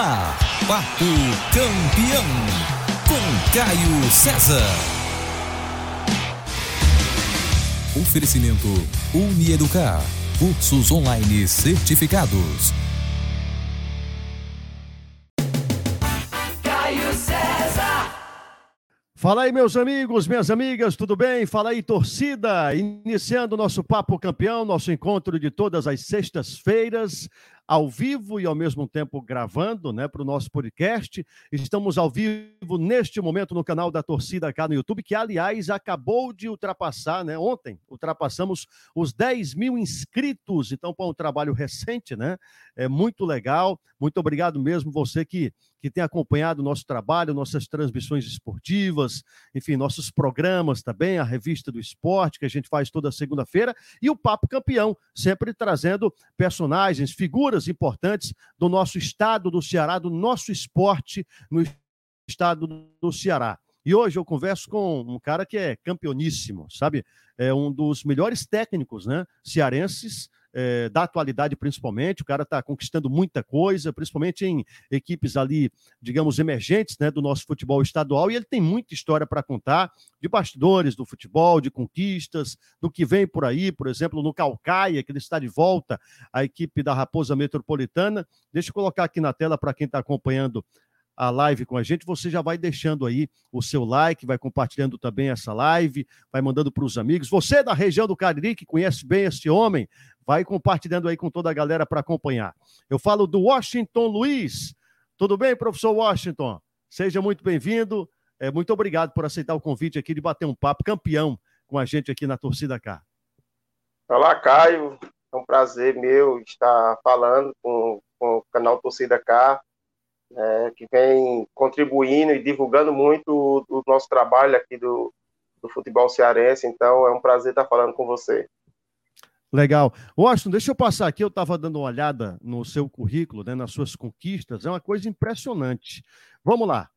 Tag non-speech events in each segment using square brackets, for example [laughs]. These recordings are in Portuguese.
ar, Papo Campeão, com Caio César. Oferecimento Unieducar, cursos online certificados. Caio César. Fala aí, meus amigos, minhas amigas, tudo bem? Fala aí, torcida! Iniciando o nosso Papo Campeão, nosso encontro de todas as sextas-feiras, ao vivo e ao mesmo tempo gravando, né, para o nosso podcast. Estamos ao vivo neste momento no canal da Torcida cá no YouTube, que aliás acabou de ultrapassar, né? Ontem ultrapassamos os 10 mil inscritos. Então, foi um trabalho recente, né? É muito legal. Muito obrigado mesmo você que que tem acompanhado o nosso trabalho, nossas transmissões esportivas, enfim, nossos programas também, a revista do esporte que a gente faz toda segunda-feira e o Papo Campeão, sempre trazendo personagens, figuras importantes do nosso estado do Ceará, do nosso esporte no estado do Ceará. E hoje eu converso com um cara que é campeoníssimo, sabe? É um dos melhores técnicos, né? Cearenses é, da atualidade, principalmente. O cara está conquistando muita coisa, principalmente em equipes ali, digamos, emergentes né, do nosso futebol estadual. E ele tem muita história para contar de bastidores do futebol, de conquistas, do que vem por aí, por exemplo, no Calcaia, que ele está de volta à equipe da Raposa Metropolitana. Deixa eu colocar aqui na tela para quem está acompanhando a live com a gente, você já vai deixando aí o seu like, vai compartilhando também essa live, vai mandando para os amigos. Você da região do Cariri, que conhece bem este homem, vai compartilhando aí com toda a galera para acompanhar. Eu falo do Washington Luiz. Tudo bem, professor Washington? Seja muito bem-vindo. É, muito obrigado por aceitar o convite aqui de bater um papo campeão com a gente aqui na Torcida K. Olá, Caio. É um prazer meu estar falando com, com o canal Torcida K né, que vem contribuindo e divulgando muito o, o nosso trabalho aqui do, do futebol cearense. Então, é um prazer estar falando com você. Legal. Washington, deixa eu passar aqui. Eu estava dando uma olhada no seu currículo, né, nas suas conquistas. É uma coisa impressionante. Vamos lá.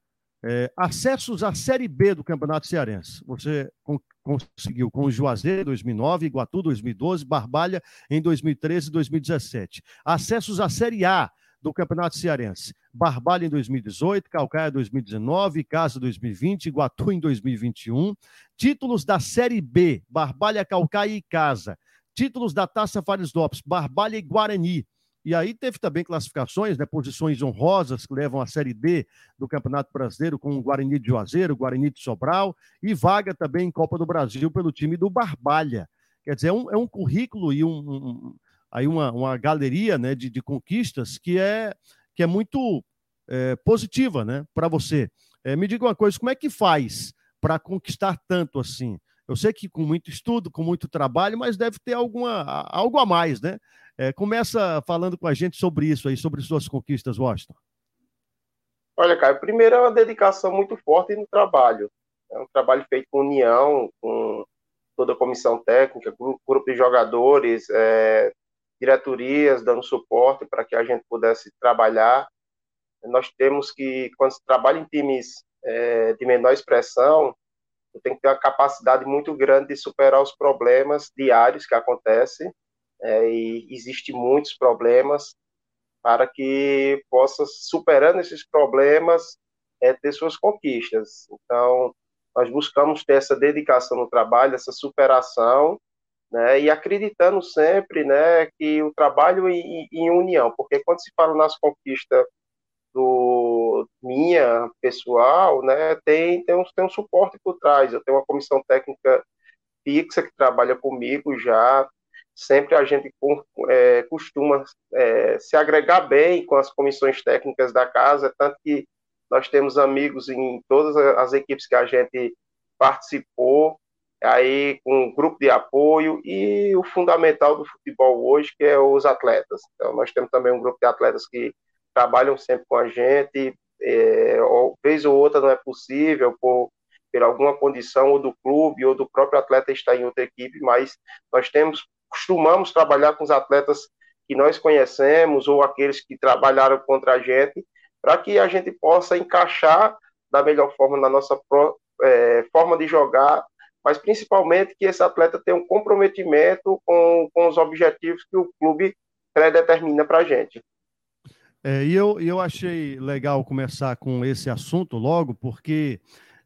É, acessos à Série B do Campeonato Cearense. Você con conseguiu com o Juazeiro em 2009, Iguatu 2012, Barbalha em 2013 e 2017. Acessos à Série A do Campeonato Cearense. Barbalha em 2018, Calcaia 2019, Casa 2020, Iguatu em 2021. Títulos da Série B, Barbalha, Calcaia e Casa. Títulos da Taça Fares Lopes, Barbalha e Guarani. E aí teve também classificações, né, posições honrosas que levam a Série D do Campeonato Brasileiro com o Guarani de Juazeiro, Guarani de Sobral e vaga também em Copa do Brasil pelo time do Barbalha. Quer dizer, é um, é um currículo e um, um, aí uma, uma galeria né, de, de conquistas que é, que é muito é, positiva né, para você. É, me diga uma coisa, como é que faz para conquistar tanto assim? Eu sei que com muito estudo, com muito trabalho, mas deve ter alguma, algo a mais, né? É, começa falando com a gente sobre isso aí, sobre suas conquistas, Washington. Olha, Caio, primeiro é uma dedicação muito forte no trabalho. É um trabalho feito com união, com toda a comissão técnica, grupo, grupo de jogadores, é, diretorias dando suporte para que a gente pudesse trabalhar. Nós temos que, quando se trabalha em times é, de menor expressão, tem que ter uma capacidade muito grande de superar os problemas diários que acontecem, é, e existem muitos problemas, para que possa, superando esses problemas, é, ter suas conquistas. Então, nós buscamos ter essa dedicação no trabalho, essa superação, né, e acreditando sempre né, que o trabalho em, em união, porque quando se fala nas conquistas do minha pessoal, né, tem, tem, um, tem um suporte por trás. Eu tenho uma comissão técnica fixa que trabalha comigo já. Sempre a gente é, costuma é, se agregar bem com as comissões técnicas da casa, tanto que nós temos amigos em todas as equipes que a gente participou, aí com um grupo de apoio e o fundamental do futebol hoje, que é os atletas. Então, nós temos também um grupo de atletas que trabalham sempre com a gente, é, ou, vez ou outra não é possível, por, por alguma condição ou do clube ou do próprio atleta estar em outra equipe, mas nós temos, costumamos trabalhar com os atletas que nós conhecemos ou aqueles que trabalharam contra a gente, para que a gente possa encaixar da melhor forma na nossa pro, é, forma de jogar mas principalmente que esse atleta tenha um comprometimento com, com os objetivos que o clube predetermina para a gente. É, e eu, eu achei legal começar com esse assunto logo, porque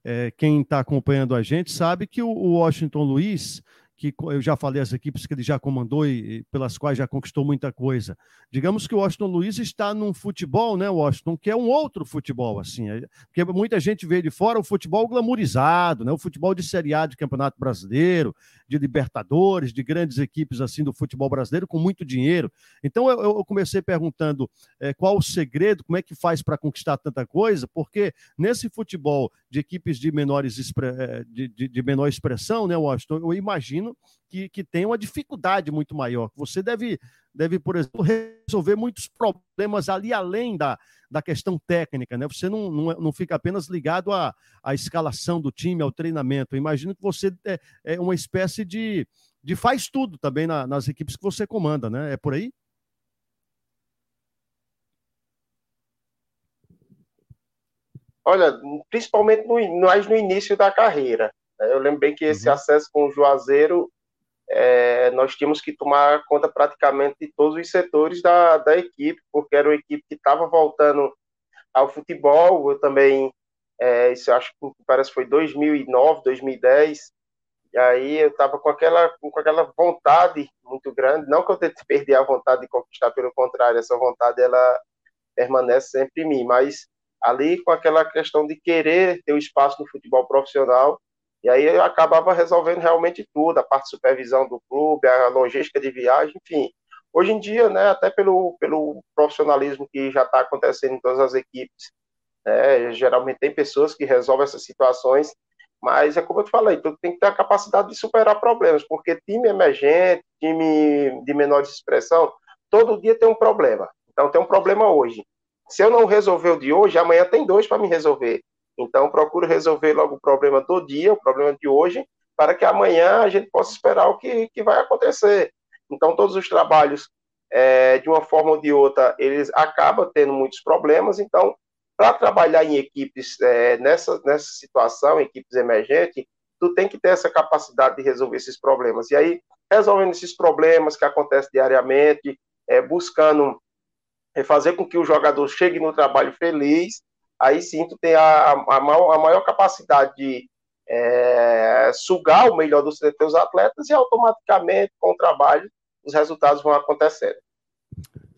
é, quem está acompanhando a gente sabe que o, o Washington Luiz que eu já falei as equipes que ele já comandou e, e, pelas quais já conquistou muita coisa. Digamos que o Washington Luiz está num futebol, né, Washington, que é um outro futebol, assim, é, porque muita gente vê de fora o futebol glamourizado, né, o futebol de Série A de Campeonato Brasileiro, de Libertadores, de grandes equipes assim do futebol brasileiro com muito dinheiro. Então eu, eu comecei perguntando é, qual o segredo, como é que faz para conquistar tanta coisa, porque nesse futebol de equipes de menores é, de, de, de menor expressão, né, Washington, eu imagino que, que tem uma dificuldade muito maior. Você deve, deve, por exemplo, resolver muitos problemas ali além da, da questão técnica, né? Você não, não, não fica apenas ligado à, à escalação do time, ao treinamento. Eu imagino que você é, é uma espécie de, de faz tudo também na, nas equipes que você comanda, né? É por aí? Olha, principalmente no, nós no início da carreira. Né? Eu lembro bem que esse uhum. acesso com o Juazeiro, é, nós tínhamos que tomar conta praticamente de todos os setores da, da equipe, porque era uma equipe que estava voltando ao futebol. Eu também, é, isso acho que parece que foi 2009, 2010. E aí eu estava com aquela, com aquela vontade muito grande, não que eu tente perder a vontade de conquistar, pelo contrário, essa vontade ela permanece sempre em mim, mas ali com aquela questão de querer ter o um espaço no futebol profissional e aí eu acabava resolvendo realmente tudo, a parte de supervisão do clube, a logística de viagem, enfim. Hoje em dia, né, até pelo, pelo profissionalismo que já está acontecendo em todas as equipes, né, geralmente tem pessoas que resolvem essas situações, mas é como eu te falei, tu tem que ter a capacidade de superar problemas, porque time emergente, time de menor expressão, todo dia tem um problema. Então tem um problema hoje. Se eu não resolver o de hoje, amanhã tem dois para me resolver. Então, procuro resolver logo o problema do dia, o problema de hoje, para que amanhã a gente possa esperar o que, que vai acontecer. Então, todos os trabalhos, é, de uma forma ou de outra, eles acabam tendo muitos problemas. Então, para trabalhar em equipes é, nessa, nessa situação, equipes emergentes, tu tem que ter essa capacidade de resolver esses problemas. E aí, resolvendo esses problemas que acontecem diariamente, é, buscando é, fazer com que o jogador chegue no trabalho feliz aí sim tu tem a, a, maior, a maior capacidade de é, sugar o melhor dos teus atletas e automaticamente, com o trabalho, os resultados vão acontecendo.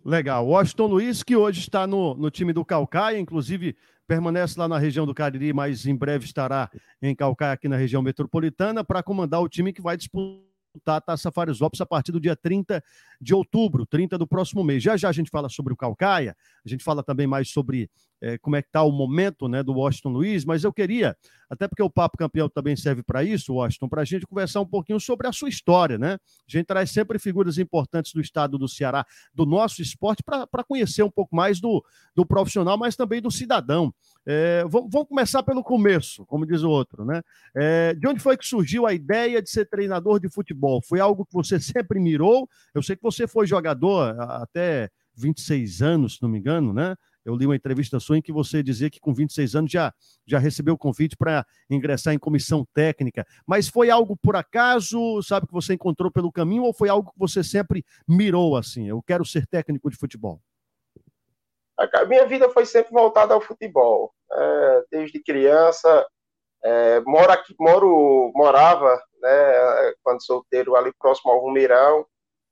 Legal. Washington Luiz, que hoje está no, no time do Calcaia, inclusive permanece lá na região do Cariri, mas em breve estará em Calcaia, aqui na região metropolitana, para comandar o time que vai disputar a Taça Fares Lopes a partir do dia 30 de outubro, 30 do próximo mês. Já já a gente fala sobre o Calcaia, a gente fala também mais sobre é, como é que está o momento né, do Washington Luiz, mas eu queria, até porque o Papo Campeão também serve para isso, Washington, para a gente conversar um pouquinho sobre a sua história, né? A gente traz sempre figuras importantes do estado do Ceará, do nosso esporte, para conhecer um pouco mais do, do profissional, mas também do cidadão. É, vamos, começar pelo começo, como diz o outro, né? É, de onde foi que surgiu a ideia de ser treinador de futebol? Foi algo que você sempre mirou? Eu sei que você foi jogador até 26 anos, se não me engano, né? Eu li uma entrevista sua em que você dizia que com 26 anos já, já recebeu o convite para ingressar em comissão técnica. Mas foi algo por acaso, sabe, que você encontrou pelo caminho, ou foi algo que você sempre mirou assim? Eu quero ser técnico de futebol. A minha vida foi sempre voltada ao futebol. É, desde criança, é, moro aqui, moro, morava, né, quando solteiro, ali próximo ao Rumeirão.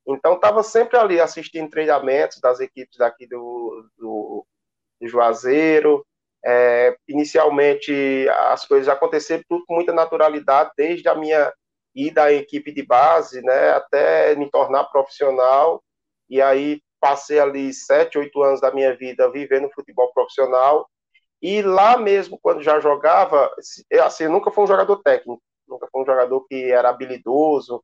Então, estava sempre ali assistindo treinamentos das equipes daqui do, do, do Juazeiro. É, inicialmente, as coisas aconteceram tudo com muita naturalidade, desde a minha ida à equipe de base, né, até me tornar profissional. E aí, passei ali sete, oito anos da minha vida vivendo futebol profissional. E lá mesmo, quando já jogava, assim, nunca fui um jogador técnico, nunca fui um jogador que era habilidoso,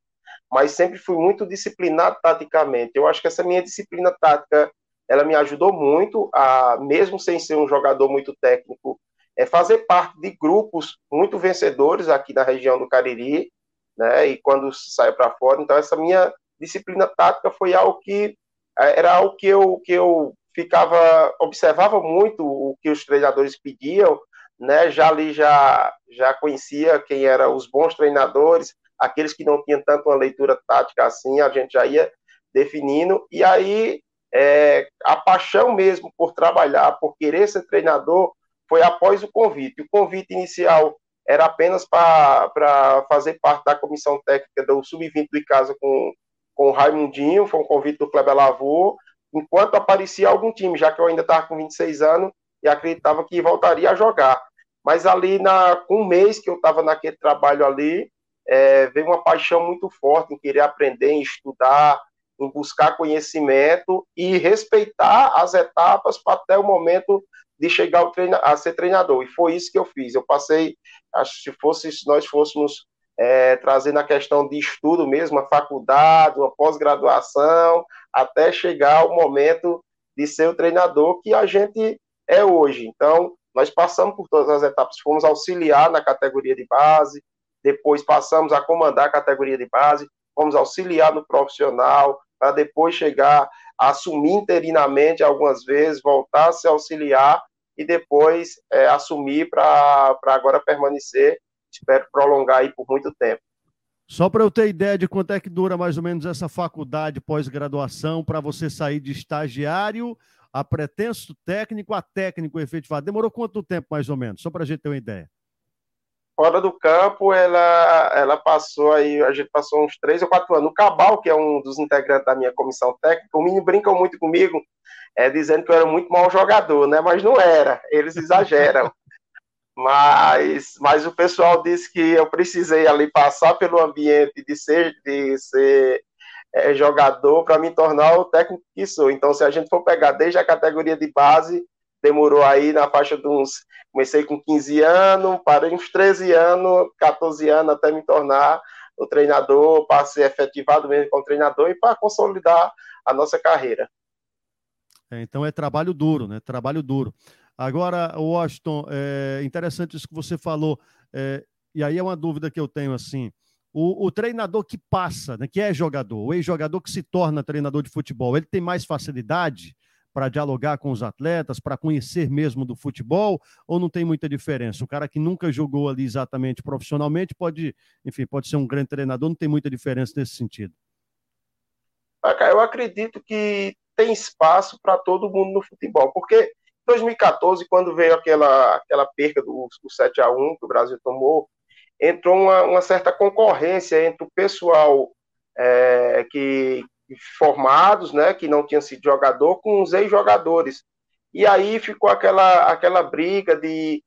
mas sempre fui muito disciplinado taticamente. Eu acho que essa minha disciplina tática, ela me ajudou muito a, mesmo sem ser um jogador muito técnico, é fazer parte de grupos muito vencedores aqui na região do Cariri, né? E quando saio para fora, então essa minha disciplina tática foi algo que é, era algo que eu, que eu ficava, observava muito o que os treinadores pediam, né? Já ali já, já conhecia quem eram os bons treinadores, aqueles que não tinham tanto uma leitura tática assim, a gente já ia definindo, e aí, é, a paixão mesmo por trabalhar, por querer ser treinador, foi após o convite. O convite inicial era apenas para fazer parte da comissão técnica do Sub-20 do Icasa com, com o Raimundinho, foi um convite do Kleber Lavô, enquanto aparecia algum time, já que eu ainda estava com 26 anos e acreditava que voltaria a jogar. Mas ali, na, com um mês que eu estava naquele trabalho ali, é, veio uma paixão muito forte em querer aprender, em estudar, em buscar conhecimento e respeitar as etapas para até o momento de chegar treina, a ser treinador. E foi isso que eu fiz. Eu passei, acho se fosse se nós fôssemos é, trazer na questão de estudo mesmo, a faculdade, uma pós-graduação, até chegar o momento de ser o treinador que a gente é hoje. Então, nós passamos por todas as etapas, fomos auxiliar na categoria de base, depois passamos a comandar a categoria de base, fomos auxiliar no profissional, para depois chegar a assumir interinamente algumas vezes, voltar a se auxiliar e depois é, assumir para agora permanecer, espero prolongar aí por muito tempo. Só para eu ter ideia de quanto é que dura mais ou menos essa faculdade pós-graduação para você sair de estagiário a pretenso técnico a técnico efetivado. Demorou quanto tempo mais ou menos? Só para a gente ter uma ideia. Fora do campo, ela, ela passou aí, a gente passou uns três ou quatro anos. O Cabal, que é um dos integrantes da minha comissão técnica, o menino brincam muito comigo, é, dizendo que eu era muito mau jogador, né? Mas não era, eles exageram. [laughs] mas, mas o pessoal disse que eu precisei ali passar pelo ambiente de ser, de ser é, jogador para me tornar o técnico que sou. Então, se a gente for pegar desde a categoria de base, demorou aí na faixa de uns. Comecei com 15 anos, parei uns 13 anos, 14 anos até me tornar o treinador, para ser efetivado mesmo como treinador e para consolidar a nossa carreira. É, então é trabalho duro, né? Trabalho duro. Agora, Washington, é interessante isso que você falou, é, e aí é uma dúvida que eu tenho assim. O, o treinador que passa, né, que é jogador, o ex-jogador que se torna treinador de futebol, ele tem mais facilidade para dialogar com os atletas, para conhecer mesmo do futebol, ou não tem muita diferença? O cara que nunca jogou ali exatamente profissionalmente pode, enfim, pode ser um grande treinador, não tem muita diferença nesse sentido. Eu acredito que tem espaço para todo mundo no futebol, porque em 2014, quando veio aquela, aquela perca do, do 7 a 1 que o Brasil tomou, entrou uma, uma certa concorrência entre o pessoal é, que, formados, né, que não tinham sido jogador, com os ex-jogadores. E aí ficou aquela, aquela briga de,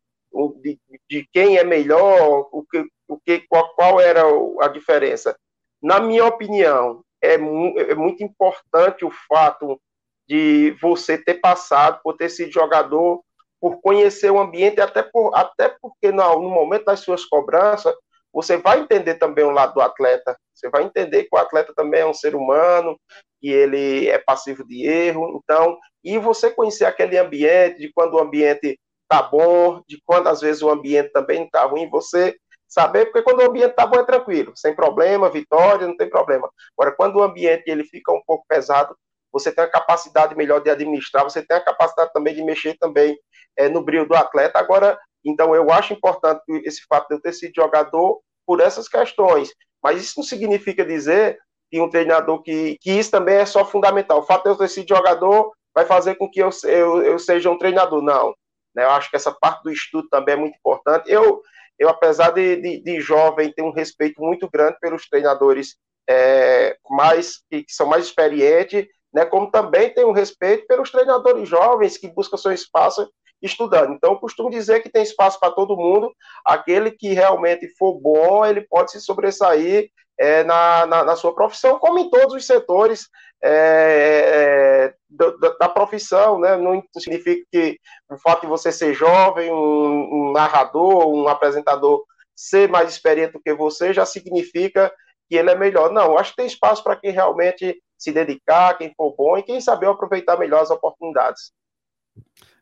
de, de, quem é melhor, o que, o que, qual, qual era a diferença. Na minha opinião, é, mu é muito importante o fato de você ter passado por ter sido jogador, por conhecer o ambiente, até, por, até porque no, no momento das suas cobranças, você vai entender também o lado do atleta, você vai entender que o atleta também é um ser humano, que ele é passivo de erro, então, e você conhecer aquele ambiente, de quando o ambiente tá bom, de quando às vezes o ambiente também tá ruim, você saber, porque quando o ambiente tá bom é tranquilo, sem problema, vitória, não tem problema. Agora, quando o ambiente ele fica um pouco pesado, você tem a capacidade melhor de administrar, você tem a capacidade também de mexer também é, no brilho do atleta. Agora, então eu acho importante esse fato de eu ter sido jogador por essas questões. Mas isso não significa dizer que um treinador que, que isso também é só fundamental. O fato de eu ter sido jogador vai fazer com que eu, eu, eu seja um treinador. Não. Né? Eu acho que essa parte do estudo também é muito importante. Eu, eu apesar de, de, de jovem, tenho um respeito muito grande pelos treinadores é, mais, que, que são mais experientes, né, como também tenho um respeito pelos treinadores jovens que buscam seu espaço estudando. Então, eu costumo dizer que tem espaço para todo mundo. Aquele que realmente for bom, ele pode se sobressair é, na, na, na, sua profissão, como em todos os setores é, é da, da, profissão. Né? Não significa que o fato de você ser jovem, um, um narrador, um apresentador, ser mais experiente do que você, já significa que ele é melhor. Não, acho que tem espaço para quem realmente se dedicar, quem for bom e quem saber aproveitar melhor as oportunidades.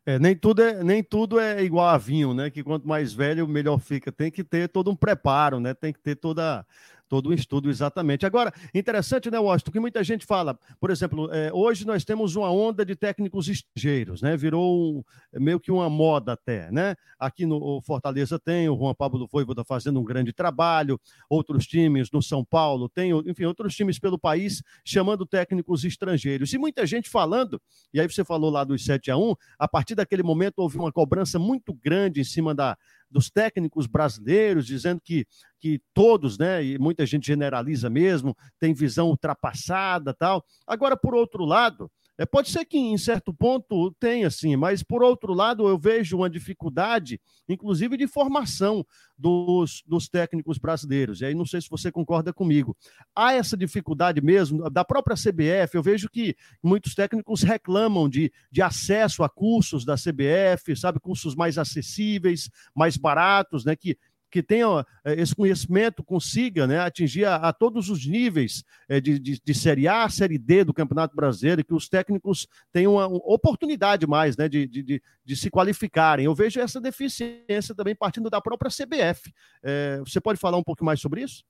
É, nem, tudo é, nem tudo é igual a vinho, né? Que quanto mais velho, melhor fica. Tem que ter todo um preparo, né? Tem que ter toda, todo um estudo, exatamente. Agora, interessante, né, Washington, que muita gente fala, por exemplo, é, hoje nós temos uma onda de técnicos estrangeiros, né? Virou um, meio que uma moda até, né? Aqui no Fortaleza tem o Juan Pablo Voivoda fazendo um grande trabalho, outros times no São Paulo tem, enfim, outros times pelo país chamando técnicos estrangeiros. E muita gente falando, e aí você falou lá dos 7 a 1 a partir daquele momento houve uma cobrança muito grande em cima da, dos técnicos brasileiros, dizendo que, que todos, né, e muita gente generaliza mesmo, tem visão ultrapassada tal. Agora, por outro lado, é, pode ser que em certo ponto tenha, sim, mas por outro lado eu vejo uma dificuldade, inclusive de formação dos, dos técnicos brasileiros. E aí não sei se você concorda comigo. Há essa dificuldade mesmo da própria CBF. Eu vejo que muitos técnicos reclamam de, de acesso a cursos da CBF, sabe, cursos mais acessíveis, mais baratos, né? Que que tenha eh, esse conhecimento, consiga né, atingir a, a todos os níveis é, de, de, de, Série A, Série D do Campeonato Brasileiro, e que os técnicos tenham uma, oportunidade mais né, de, de, de, se qualificarem. Eu vejo essa deficiência também partindo da própria CBF. É, você pode falar um pouco mais sobre isso?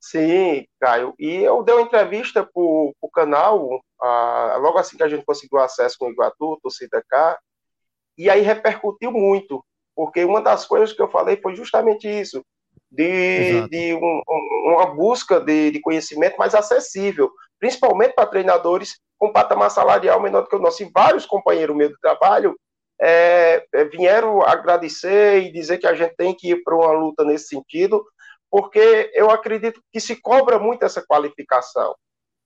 Sim, Caio. E eu dei uma entrevista para o canal, logo assim que a gente conseguiu acesso com o Iguatu, torcida cá, e aí repercutiu muito porque uma das coisas que eu falei foi justamente isso, de, de um, uma busca de, de, conhecimento mais acessível, principalmente para treinadores com patamar salarial menor do que o nosso. E vários companheiros meus do trabalho é, é, vieram agradecer e dizer que a gente tem que ir para uma luta nesse sentido, porque eu acredito que se cobra muito essa qualificação.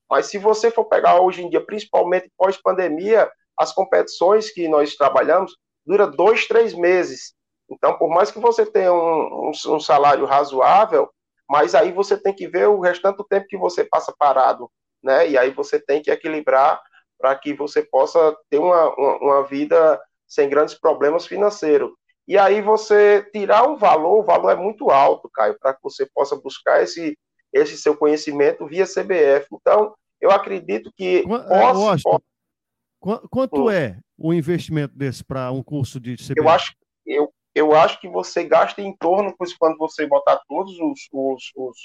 Mas se você for pegar hoje em dia, principalmente pós-pandemia, as competições que nós trabalhamos dura dois, três meses. Então, por mais que você tenha um, um, um, salário razoável, mas aí você tem que ver o restante do tempo que você passa parado, né? E aí você tem que equilibrar para que você possa ter uma, uma, uma, vida sem grandes problemas financeiros. E aí você tirar um valor, o valor é muito alto, Caio, para que você possa buscar esse, esse seu conhecimento via CBF. Então, eu acredito que. Posso, posso... Quanto hum. é o investimento desse para um curso de CBF? Eu acho, eu, acho que você gasta em torno, quando você botar todos os, os, os,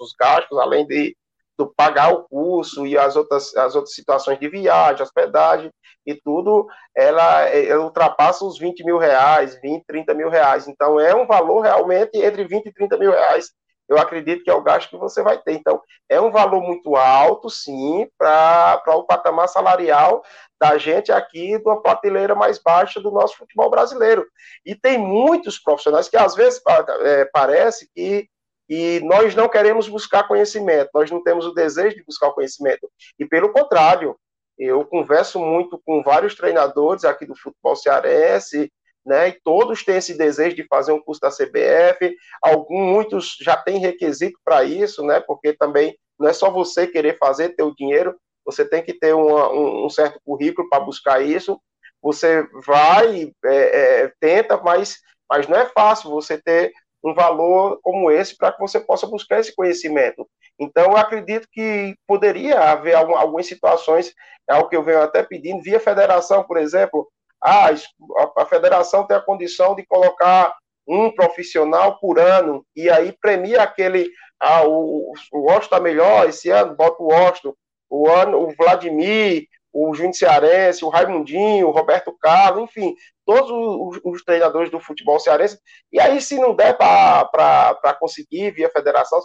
os, gastos, além de do pagar o curso e as outras, as outras situações de viagem, hospedagem e tudo, ela, ela ultrapassa os 20 mil reais, 20, 30 mil reais. Então, é um valor realmente entre 20 e 30 mil reais. Eu acredito que é o gasto que você vai ter. Então, é um valor muito alto, sim, para o patamar salarial da gente aqui de uma prateleira mais baixa do nosso futebol brasileiro. E tem muitos profissionais que às vezes é, parece que e nós não queremos buscar conhecimento, nós não temos o desejo de buscar o conhecimento. E pelo contrário, eu converso muito com vários treinadores aqui do futebol cearense, né? E todos têm esse desejo de fazer um curso da CBF. Alguns, muitos já têm requisito para isso, né? Porque também não é só você querer fazer, ter o dinheiro, você tem que ter uma, um, um, certo currículo para buscar isso. Você vai, é, é, tenta, mas, mas não é fácil você ter um valor como esse para que você possa buscar esse conhecimento. Então, eu acredito que poderia haver algum, algumas situações, é o que eu venho até pedindo, via federação, por exemplo, ah, a, federação tem a condição de colocar um profissional por ano, e aí premia aquele, ah, o, o Washington está melhor, esse ano bota o Washington, o, ano, o Vladimir, o Júnior Cearense, o Raimundinho, o Roberto Carlos, enfim, todos os, os, treinadores do futebol cearense. E aí, se não der para conseguir via federação,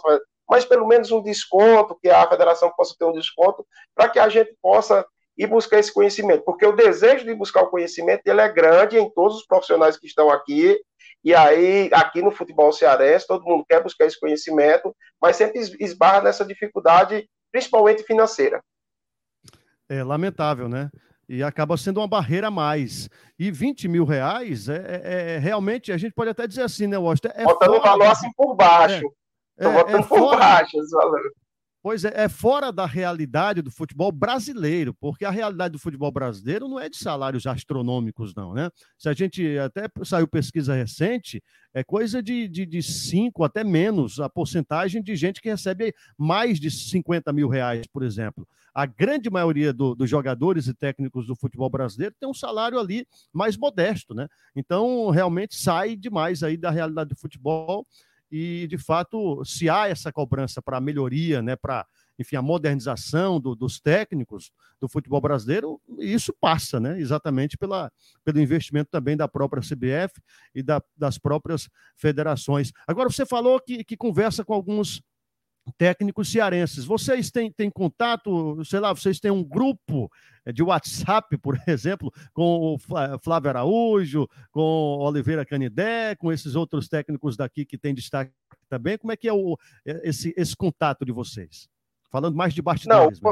mas pelo menos um desconto, que a federação possa ter um desconto, para que a gente possa ir buscar esse conhecimento. Porque o desejo de buscar o conhecimento ele é grande em todos os profissionais que estão aqui. E aí, aqui no futebol cearense, todo mundo quer buscar esse conhecimento, mas sempre esbarra nessa dificuldade principalmente financeira. É lamentável, né? E acaba sendo uma barreira a mais. E 20 mil reais é, é, é realmente, a gente pode até dizer assim, né, Washington? É botando o valor assim por baixo. É, Estou botando é por fora... baixo esse valor. Pois é, é fora da realidade do futebol brasileiro, porque a realidade do futebol brasileiro não é de salários astronômicos, não, né? Se a gente até saiu pesquisa recente, é coisa de, de, de cinco, até menos, a porcentagem de gente que recebe mais de 50 mil reais, por exemplo. A grande maioria do, dos jogadores e técnicos do futebol brasileiro tem um salário ali mais modesto, né? Então, realmente sai demais aí da realidade do futebol e, de fato, se há essa cobrança para melhoria, né, para enfim, a modernização do, dos técnicos do futebol brasileiro, isso passa, né? Exatamente pela, pelo investimento também da própria CBF e da, das próprias federações. Agora, você falou que, que conversa com alguns técnicos cearenses. Vocês têm, têm contato, sei lá, vocês têm um grupo de WhatsApp, [laughs] por exemplo, com o Flávio Araújo, com Oliveira Canidé, com esses outros técnicos daqui que têm destaque também. Como é que é o, esse, esse contato de vocês? Falando mais de bastidores não,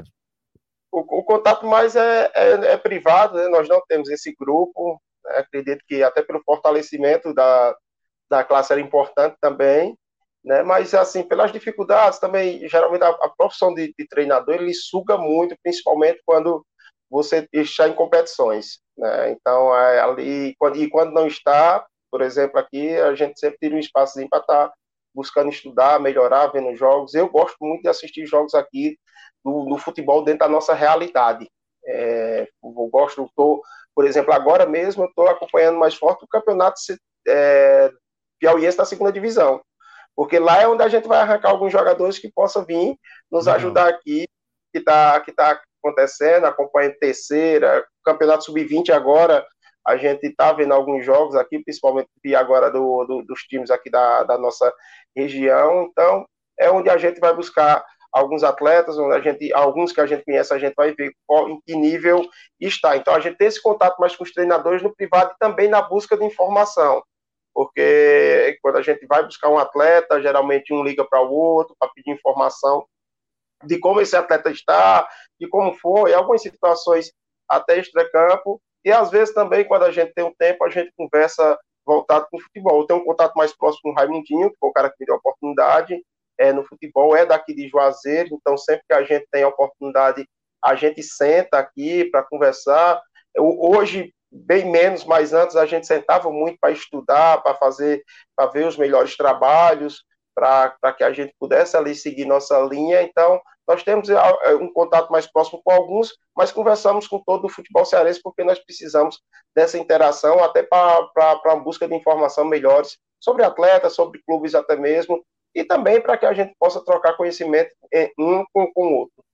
o, o, o, contato mais é, é, é privado, né? nós não temos esse grupo. Né? Acredito que até pelo fortalecimento da, da classe era importante também. Né? Mas, assim, pelas dificuldades também, geralmente a, a profissão de, de, treinador, ele suga muito, principalmente quando você está em competições, né? Então, é, ali, quando, e quando não está, por exemplo, aqui, a gente sempre tira um espaço para estar buscando estudar, melhorar, vendo jogos. Eu gosto muito de assistir jogos aqui do, do futebol dentro da nossa realidade. É, eu gosto, tô, por exemplo, agora mesmo eu estou acompanhando mais forte o campeonato é, piauiense da segunda divisão, porque lá é onde a gente vai arrancar alguns jogadores que possam vir nos ajudar aqui, que está que tá acontecendo, acompanhando terceira, campeonato sub-20 agora, a gente está vendo alguns jogos aqui, principalmente agora do, do, dos times aqui da, da nossa região. Então, é onde a gente vai buscar alguns atletas, onde a gente, alguns que a gente conhece, a gente vai ver qual, em que nível está. Então, a gente tem esse contato mais com os treinadores no privado e também na busca de informação. Porque quando a gente vai buscar um atleta, geralmente um liga para o outro para pedir informação de como esse atleta está, de como foi, algumas situações até extra-campo, e às vezes também, quando a gente tem um tempo, a gente conversa voltado com o futebol. Eu tenho um contato mais próximo com o Raimundinho, que foi o cara que me deu a oportunidade é, no futebol, é daqui de Juazeiro, então sempre que a gente tem a oportunidade, a gente senta aqui para conversar. Eu, hoje, bem menos, mas antes a gente sentava muito para estudar, para fazer, para ver os melhores trabalhos, para que a gente pudesse ali seguir nossa linha. Então, nós temos é, é, um contato mais próximo com alguns, mas conversamos com todo o futebol cearense porque nós precisamos dessa interação até para a busca de informação melhores sobre atletas, sobre clubes até mesmo, e também para que a gente possa trocar conhecimento um com, com o outro.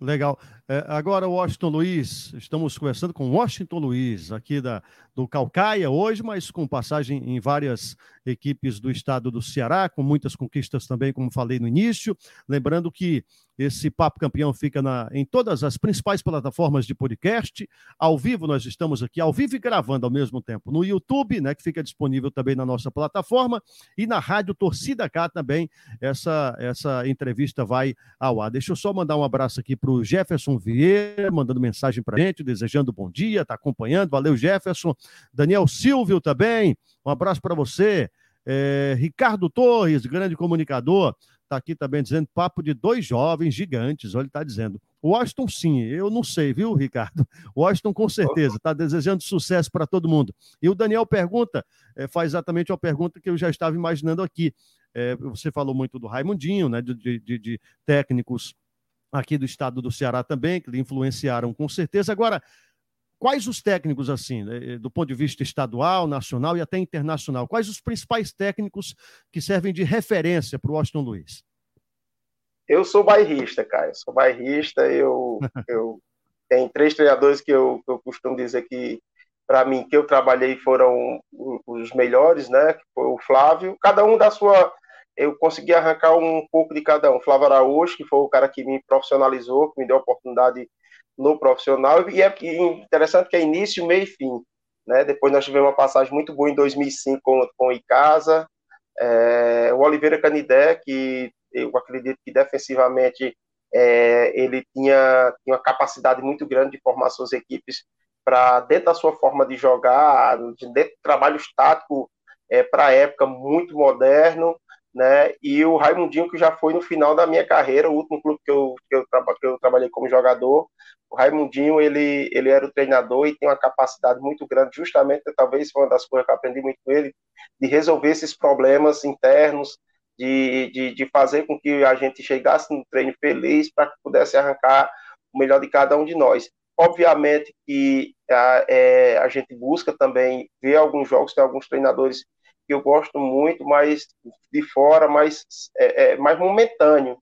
Legal. É, agora, Washington Luiz, estamos conversando com Washington Luiz, aqui da, do Calcaia hoje, mas com passagem em várias equipes do estado do Ceará, com muitas conquistas também, como falei no início. Lembrando que esse Papo Campeão fica na, em todas as principais plataformas de podcast. Ao vivo, nós estamos aqui, ao vivo e gravando ao mesmo tempo, no YouTube, né, que fica disponível também na nossa plataforma, e na Rádio Torcida Cá também. Essa, essa entrevista vai ao ar. Deixa eu só mandar um abraço aqui para o Jefferson Vieira, mandando mensagem para gente, desejando bom dia, está acompanhando. Valeu, Jefferson. Daniel Silvio também, um abraço para você. É, Ricardo Torres, grande comunicador, está aqui também dizendo papo de dois jovens gigantes. Olha, ele está dizendo. Washington, sim, eu não sei, viu, Ricardo? [laughs] Washington, com certeza, está desejando sucesso para todo mundo. E o Daniel pergunta, é, faz exatamente uma pergunta que eu já estava imaginando aqui. É, você falou muito do Raimundinho, né, de, de, de técnicos aqui do estado do Ceará também, que lhe influenciaram com certeza. Agora, quais os técnicos, assim, né, do ponto de vista estadual, nacional e até internacional, quais os principais técnicos que servem de referência para o Washington Luiz? Eu sou bairrista, cara. Eu sou bairrista. Eu, [laughs] eu tenho três treinadores que eu, eu costumo dizer que, para mim, que eu trabalhei foram os melhores, né? Que foi o Flávio. Cada um da sua. Eu consegui arrancar um pouco de cada um. Flávio Araújo, que foi o cara que me profissionalizou, que me deu a oportunidade no profissional. E é interessante que é início, meio e fim. Né? Depois nós tivemos uma passagem muito boa em 2005 com, com Icasa. É, o Oliveira Canidé, que eu acredito que defensivamente é, ele tinha, tinha uma capacidade muito grande de formar suas equipes para, dentro da sua forma de jogar, dentro do trabalho estático é, para a época, muito moderno né? E o Raimundinho, que já foi no final da minha carreira, o último clube que eu, que eu, que eu trabalhei como jogador, o Raimundinho, ele, ele era o treinador e tem uma capacidade muito grande, justamente, talvez foi uma das coisas que eu aprendi muito com ele, de resolver esses problemas internos, de, de, de fazer com que a gente chegasse no treino feliz para que pudesse arrancar o melhor de cada um de nós. Obviamente que a, é, a gente busca também ver alguns jogos, tem alguns treinadores que eu gosto muito, mas de fora, mais, é, é, mais momentâneo.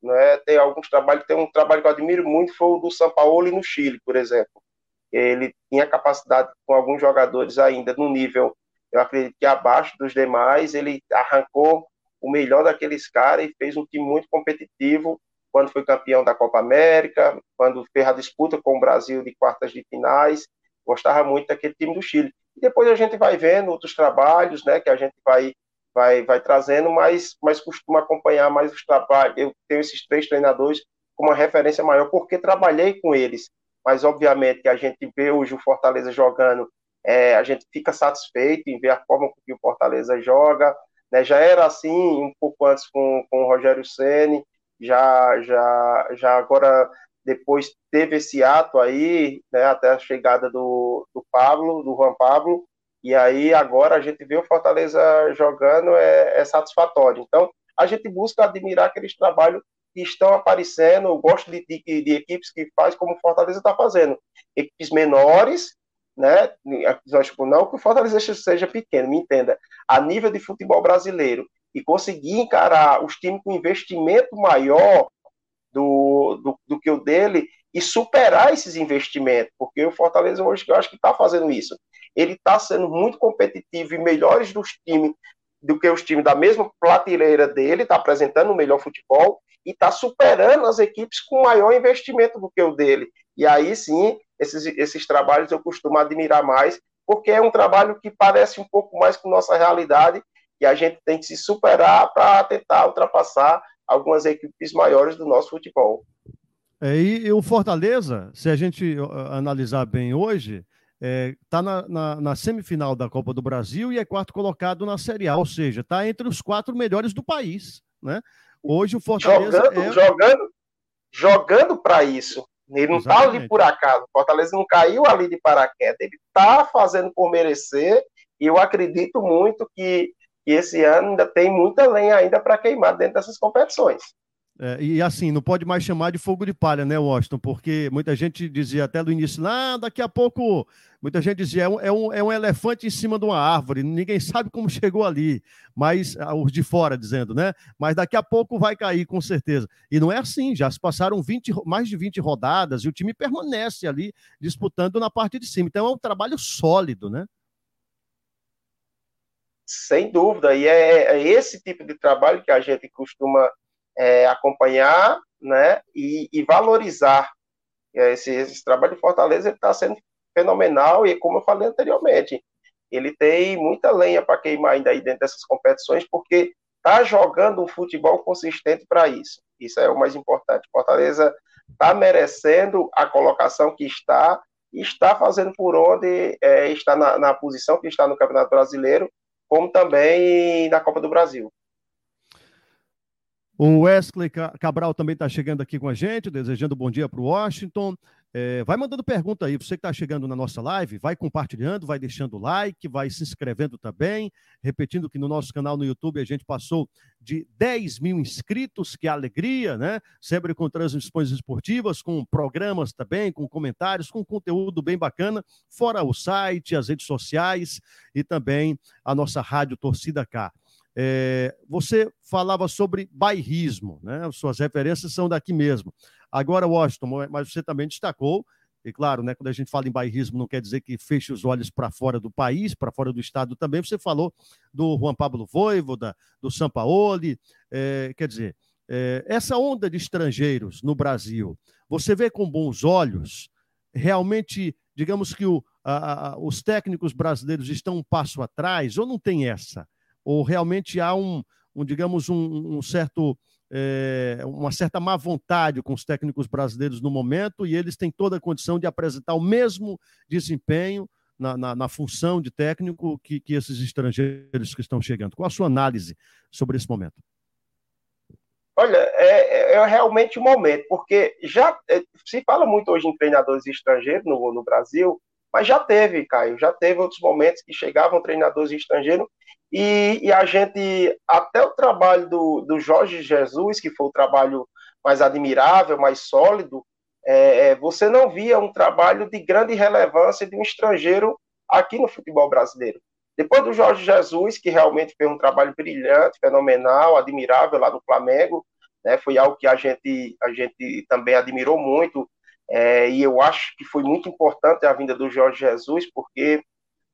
Né? Tem alguns trabalhos, tem um trabalho que eu admiro muito, foi o do São Paulo no Chile, por exemplo. Ele tinha capacidade com alguns jogadores ainda no nível, eu acredito que abaixo dos demais, ele arrancou o melhor daqueles caras e fez um time muito competitivo quando foi campeão da Copa América, quando fez a disputa com o Brasil de quartas de finais. Gostava muito daquele time do Chile. E depois a gente vai vendo outros trabalhos, né, que a gente vai vai, vai trazendo, mas, mas costumo acompanhar mais os trabalhos. Eu tenho esses três treinadores como uma referência maior, porque trabalhei com eles. Mas, obviamente, que a gente vê hoje o Fortaleza jogando, é, a gente fica satisfeito em ver a forma que o Fortaleza joga. Né? Já era assim um pouco antes com, com o Rogério Ceni já, já, já agora depois teve esse ato aí, né, até a chegada do, do Pablo, do Juan Pablo, e aí agora a gente vê o Fortaleza jogando é, é satisfatório. Então a gente busca admirar aqueles trabalhos que estão aparecendo. Eu gosto de, de, de equipes que faz como o Fortaleza está fazendo, equipes menores, né? Não que o Fortaleza seja pequeno, me entenda. A nível de futebol brasileiro e conseguir encarar os times com investimento maior do, do, do, que o dele e superar esses investimentos, porque o Fortaleza hoje eu acho que está fazendo isso. Ele está sendo muito competitivo e melhores dos times do que os times da mesma prateleira dele, está apresentando o melhor futebol e está superando as equipes com maior investimento do que o dele. E aí sim, esses, esses trabalhos eu costumo admirar mais, porque é um trabalho que parece um pouco mais com nossa realidade e a gente tem que se superar para tentar ultrapassar algumas equipes maiores do nosso futebol. É, e, e, o Fortaleza, se a gente analisar bem hoje, está é, tá na, na, na, semifinal da Copa do Brasil e é quarto colocado na Série A, ou seja, está entre os quatro melhores do país. Né? Hoje o Fortaleza. Jogando, é... jogando, jogando para isso. Ele não está ali por acaso. O Fortaleza não caiu ali de paraquedas. Ele está fazendo por merecer. E eu acredito muito que e esse ano ainda tem muita lenha ainda para queimar dentro dessas competições. É, e assim, não pode mais chamar de fogo de palha, né, Washington? Porque muita gente dizia até no início, ah, daqui a pouco, muita gente dizia, é um, é um, é um elefante em cima de uma árvore, ninguém [laughs] sabe como chegou ali, mas ah, os de fora dizendo, né? Mas daqui a pouco vai cair, com certeza. E não é assim, já se passaram 20, mais de 20 rodadas e o time permanece ali disputando na parte de cima. Então é um trabalho sólido, né? Sem dúvida, e é, é, esse tipo de trabalho que a gente costuma é, acompanhar né, e, e valorizar. Esse, esse, trabalho de Fortaleza está sendo fenomenal e, como eu falei anteriormente, ele tem muita lenha para queimar ainda aí dentro dessas competições, porque está jogando um futebol consistente para isso. Isso é o mais importante. Fortaleza está merecendo a colocação que está está fazendo por onde é, está na, na posição que está no Campeonato Brasileiro como também na Copa do Brasil. O Wesley Cabral também está chegando aqui com a gente, desejando bom dia para o Washington. É, vai mandando pergunta aí, você que está chegando na nossa live, vai compartilhando, vai deixando like, vai se inscrevendo também. Repetindo que no nosso canal no YouTube a gente passou de 10 mil inscritos, que alegria, né? Sempre com transmissões esportivas, com programas também, com comentários, com conteúdo bem bacana, fora o site, as redes sociais e também a nossa rádio Torcida K. É, você falava sobre bairrismo, né? Suas referências são daqui mesmo. Agora, Washington, mas você também destacou, e claro, né, quando a gente fala em bairrismo, não quer dizer que feche os olhos para fora do país, para fora do estado também. Você falou do Juan Pablo Voivoda, do Sampaoli, é, quer dizer, é, essa onda de estrangeiros no Brasil, você vê com bons olhos, realmente, digamos que o, a, a, os técnicos brasileiros estão um passo atrás, ou não tem essa? ou realmente há um, um digamos, um, um certo, é, uma certa má vontade com os técnicos brasileiros no momento e eles têm toda a condição de apresentar o mesmo desempenho na, na, na função de técnico que, que esses estrangeiros que estão chegando. Qual a sua análise sobre esse momento? Olha, é, é, é realmente o momento, porque já é, se fala muito hoje em treinadores estrangeiros no, no Brasil, mas já teve, Caio, já teve outros momentos que chegavam treinadores estrangeiros e, e, a gente, até o trabalho do, do Jorge Jesus, que foi o trabalho mais admirável, mais sólido, é, é, você não via um trabalho de grande relevância de um estrangeiro aqui no futebol brasileiro. Depois do Jorge Jesus, que realmente fez um trabalho brilhante, fenomenal, admirável lá no Flamengo, né, foi algo que a gente, a gente também admirou muito, é, e eu acho que foi muito importante a vinda do Jorge Jesus, porque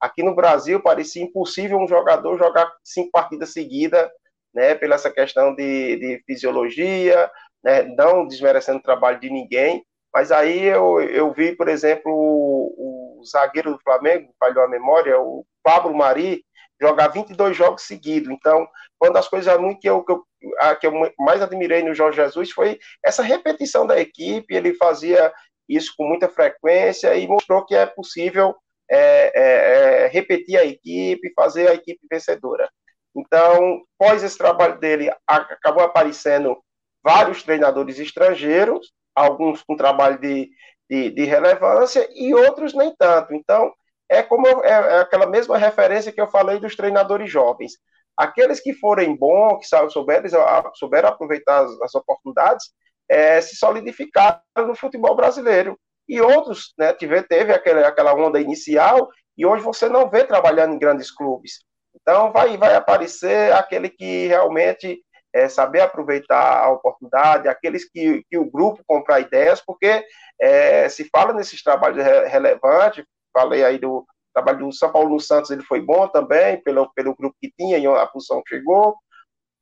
aqui no Brasil parecia impossível um jogador jogar cinco partidas seguidas, né, pela essa questão de, de fisiologia, né, não desmerecendo o trabalho de ninguém, mas aí eu, eu vi, por exemplo, o, o zagueiro do Flamengo, falhou a memória, o Pablo Mari, jogar 22 jogos seguidos. Então, uma das coisas muito que eu, que eu, a, que eu mais admirei no Jorge Jesus foi essa repetição da equipe. Ele fazia isso com muita frequência e mostrou que é possível é, é, é, repetir a equipe, fazer a equipe vencedora. Então, após esse trabalho dele, acabou aparecendo vários treinadores estrangeiros, alguns com trabalho de, de, de relevância e outros nem tanto. Então, é como é, é, aquela mesma referência que eu falei dos treinadores jovens. Aqueles que forem bons, que souberam, souberam aproveitar as, as oportunidades, é, se solidificaram no futebol brasileiro. E outros, né, teve, teve aquela, aquela onda inicial, e hoje você não vê trabalhando em grandes clubes. Então, vai, vai aparecer aquele que realmente é, saber aproveitar a oportunidade, aqueles que, que o grupo comprar ideias, porque é, se fala nesses trabalhos relevantes, falei aí do trabalho do São Paulo Santos, ele foi bom também, pelo, pelo grupo que tinha, e a função chegou.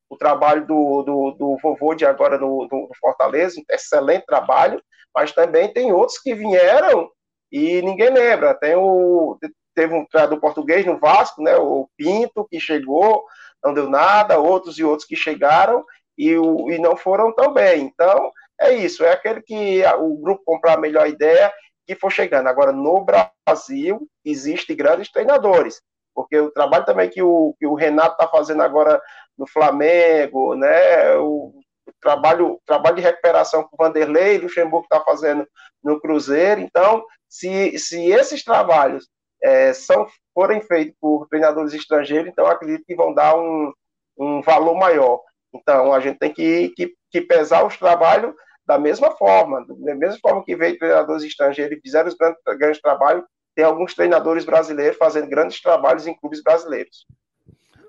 O trabalho do, do, do vovô de agora no, do Fortaleza, excelente trabalho, mas também tem outros que vieram e ninguém lembra. Tem o, teve um treinador português no Vasco, né, o Pinto, que chegou, não deu nada, outros e outros que chegaram e, o, e não foram tão bem. Então, é isso, é aquele que o grupo comprar a melhor ideia que for chegando. Agora, no Brasil, existem grandes treinadores, porque o trabalho também que o, que o Renato está fazendo agora no Flamengo, né, o, trabalho, trabalho de recuperação que o Vanderlei Luxemburgo está fazendo no Cruzeiro. Então, se, se esses trabalhos é, são, forem feitos por treinadores estrangeiros, então acredito que vão dar um, um valor maior. Então, a gente tem que, que, que pesar os trabalhos da mesma forma, da mesma forma que veio treinadores estrangeiros e fizeram os grandes, grandes trabalhos, tem alguns treinadores brasileiros fazendo grandes trabalhos em clubes brasileiros.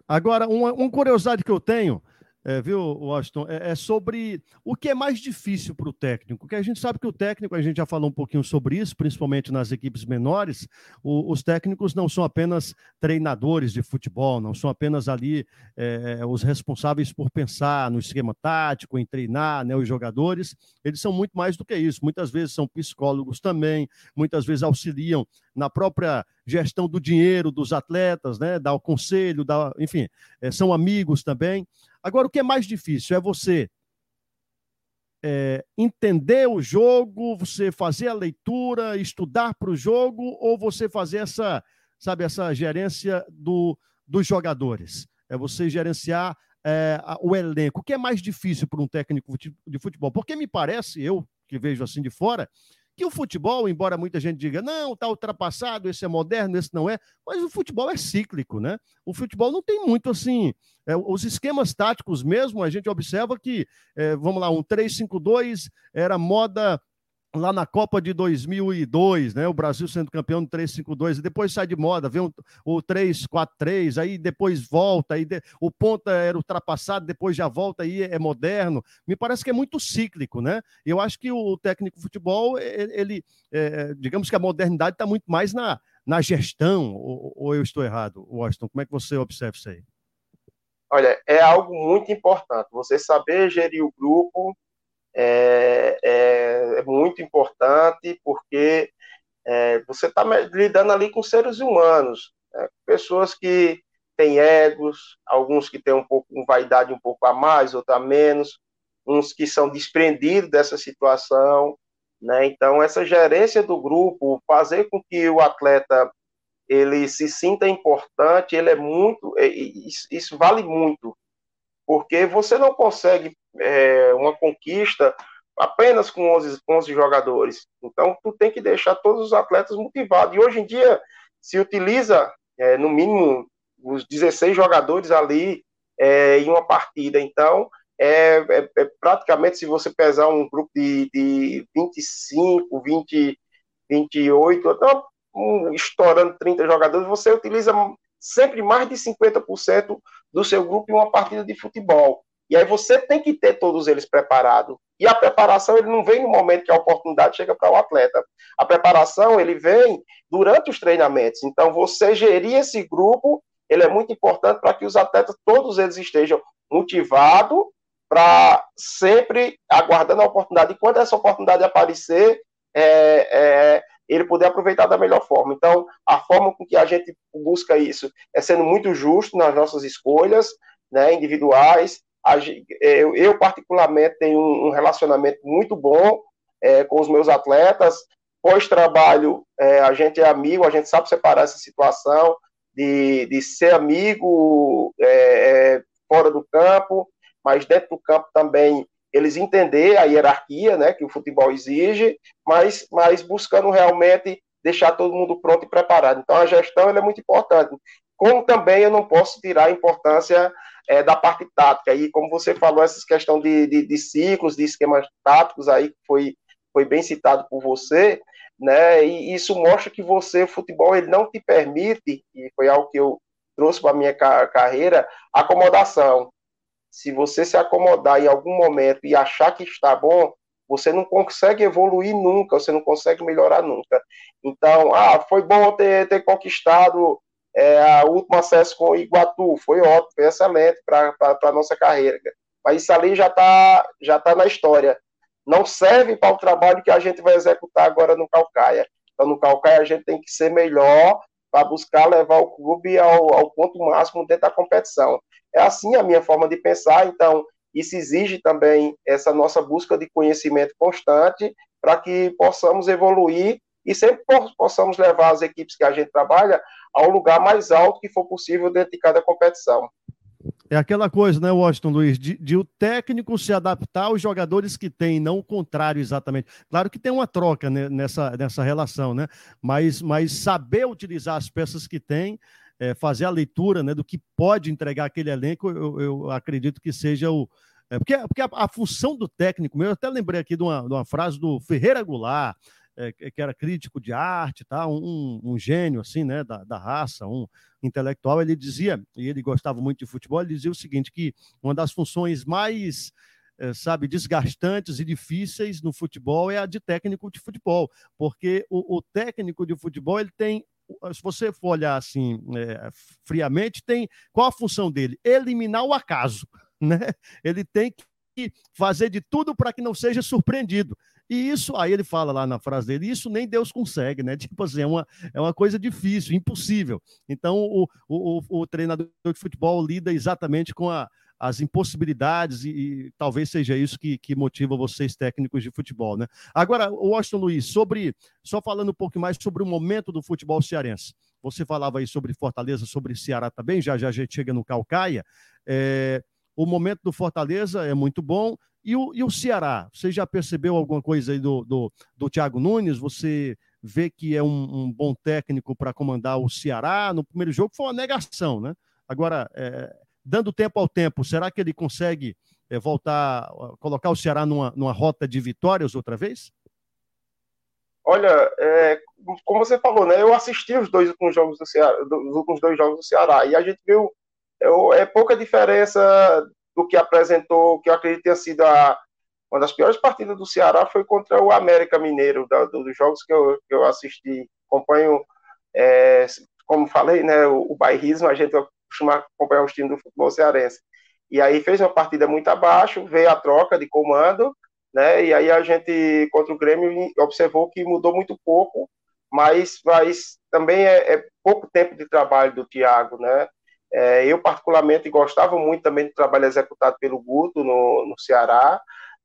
Agora, uma, uma curiosidade que eu tenho, é, viu, Washington, é, é, sobre o que é mais difícil para o técnico, porque a gente sabe que o técnico, a gente já falou um pouquinho sobre isso, principalmente nas equipes menores, o, os técnicos não são apenas treinadores de futebol, não são apenas ali é, os responsáveis por pensar no esquema tático, em treinar né, os jogadores, eles são muito mais do que isso, muitas vezes são psicólogos também, muitas vezes auxiliam na própria gestão do dinheiro dos atletas, né, dar o conselho, dar, enfim, é, são amigos também. Agora, o que é mais difícil é você é, entender o jogo, você fazer a leitura, estudar para o jogo, ou você fazer essa, sabe, essa gerência do, dos jogadores? É você gerenciar é, o elenco. O que é mais difícil para um técnico de futebol? Porque me parece, eu que vejo assim de fora, que o futebol, embora muita gente diga, não, está ultrapassado, esse é moderno, esse não é, mas o futebol é cíclico, né? O futebol não tem muito assim. É, os esquemas táticos mesmo, a gente observa que, é, vamos lá, um 3-5-2 era moda lá na Copa de 2002, né? O Brasil sendo campeão no 3-5-2, e depois sai de moda, vem o, o 3-4-3, aí depois volta, aí de, o ponta era ultrapassado, depois já volta, aí é moderno. Me parece que é muito cíclico, né? Eu acho que o técnico de futebol, ele, é, digamos que a modernidade está muito mais na, na gestão, ou, ou eu estou errado, Washington? Como é que você observa isso aí? Olha, é algo muito importante. Você saber gerir o grupo, é, é, é muito importante porque é, você está lidando ali com seres humanos, né? pessoas que têm egos, alguns que têm um pouco uma vaidade um pouco a mais, outra a menos, uns que são desprendidos dessa situação, né? Então essa gerência do grupo, fazer com que o atleta ele se sinta importante, ele é muito, isso vale muito, porque você não consegue é, uma conquista apenas com 11, 11 jogadores. Então, tu tem que deixar todos os atletas motivados. E hoje em dia se utiliza, é, no mínimo, os 16 jogadores ali é, em uma partida. Então, é, é, é, praticamente, se você pesar um grupo de, de 25, 20, 28, então, um, estourando 30 jogadores, você utiliza sempre mais de 50% do seu grupo em uma partida de futebol. E aí você tem que ter todos eles preparados. E a preparação ele não vem no momento que a oportunidade chega para o atleta. A preparação ele vem durante os treinamentos. Então você gerir esse grupo, ele é muito importante para que os atletas todos eles estejam motivados para sempre aguardando a oportunidade. E quando essa oportunidade aparecer, é, é, ele poder aproveitar da melhor forma. Então, a forma com que a gente busca isso é sendo muito justo nas nossas escolhas né, individuais, eu, eu particularmente, tenho um relacionamento muito bom é, com os meus atletas. Pós-trabalho, é, a gente é amigo, a gente sabe separar essa situação de, de ser amigo é, é, fora do campo, mas dentro do campo também eles entender a hierarquia né, que o futebol exige, mas, mas buscando realmente deixar todo mundo pronto e preparado. Então, a gestão é muito importante. Como também eu não posso tirar a importância é, da parte tática. E como você falou, essa questão de, de, de, ciclos, de esquemas táticos aí, que foi, foi bem citado por você, né? E isso mostra que você, o futebol, ele não te permite, e foi algo que eu trouxe para a minha carreira, acomodação. Se você se acomodar em algum momento e achar que está bom, você não consegue evoluir nunca, você não consegue melhorar nunca. Então, ah, foi bom ter, ter conquistado é, o último acesso com o Iguatu foi ótimo, foi excelente para a nossa carreira. Mas isso ali já está já tá na história. Não serve para o trabalho que a gente vai executar agora no Calcaia. Então, no Calcaia, a gente tem que ser melhor para buscar levar o clube ao, ao ponto máximo dentro da competição. É assim a minha forma de pensar. Então, isso exige também essa nossa busca de conhecimento constante para que possamos evoluir e sempre possamos levar as equipes que a gente trabalha ao lugar mais alto que for possível dentro de cada competição. É aquela coisa, né, Washington Luiz, de, de, o técnico se adaptar aos jogadores que tem, não o contrário exatamente. Claro que tem uma troca né, nessa, nessa relação, né? Mas, mas saber utilizar as peças que tem, é, fazer a leitura né, do que pode entregar aquele elenco, eu, eu acredito que seja o. É, porque porque a, a, função do técnico, eu até lembrei aqui de uma, de uma frase do Ferreira Goulart, é, que era crítico de arte, tá? Um, um, gênio assim, né, da, da raça, um intelectual, ele dizia, e ele gostava muito de futebol, ele dizia o seguinte, que uma das funções mais é, sabe, desgastantes e difíceis no futebol é a de técnico de futebol, porque o, o técnico de futebol ele tem se você for olhar assim é, friamente, tem qual a função dele? Eliminar o acaso, [laughs] né? Ele tem que fazer de tudo para que não seja surpreendido. E isso, aí ele fala lá na frase dele, isso nem Deus consegue, né? [laughs] Tipo assim, é uma, é uma coisa difícil, impossível. Então, o, o, o treinador de futebol lida exatamente com a, as impossibilidades e, e, talvez seja isso que, que motiva vocês técnicos de futebol, né? Agora, Washington Luiz, sobre, só falando um pouco mais sobre o momento do futebol cearense. Você falava aí sobre Fortaleza, sobre Ceará também, já já a gente chega no Calcaia. É, o momento do Fortaleza é muito bom. E o, e o Ceará? Você já percebeu alguma coisa aí do, do, do Thiago Nunes? Você vê que é um, um bom técnico para comandar o Ceará? No primeiro jogo foi uma negação, né? Agora, é, dando tempo ao tempo, será que ele consegue é, voltar, colocar o Ceará numa, numa rota de vitórias outra vez? Olha, é, como você falou, né? Eu assisti os dois últimos jogos do Ceará, os últimos dois jogos do Ceará e a gente viu é, é pouca diferença do que apresentou, que eu acredito ter sido a, uma das piores partidas do Ceará foi contra o América Mineiro, da, dos jogos que eu, que eu assisti. Acompanho, é, como falei, né, o, o bairrismo, a gente costuma acompanhar os times do futebol cearense. E aí fez uma partida muito abaixo, veio a troca de comando, né, e aí a gente, contra o Grêmio, observou que mudou muito pouco, mas, mas também é, é pouco tempo de trabalho do Thiago, né, é, eu, particularmente, gostava muito também do trabalho executado pelo Guto no, no Ceará,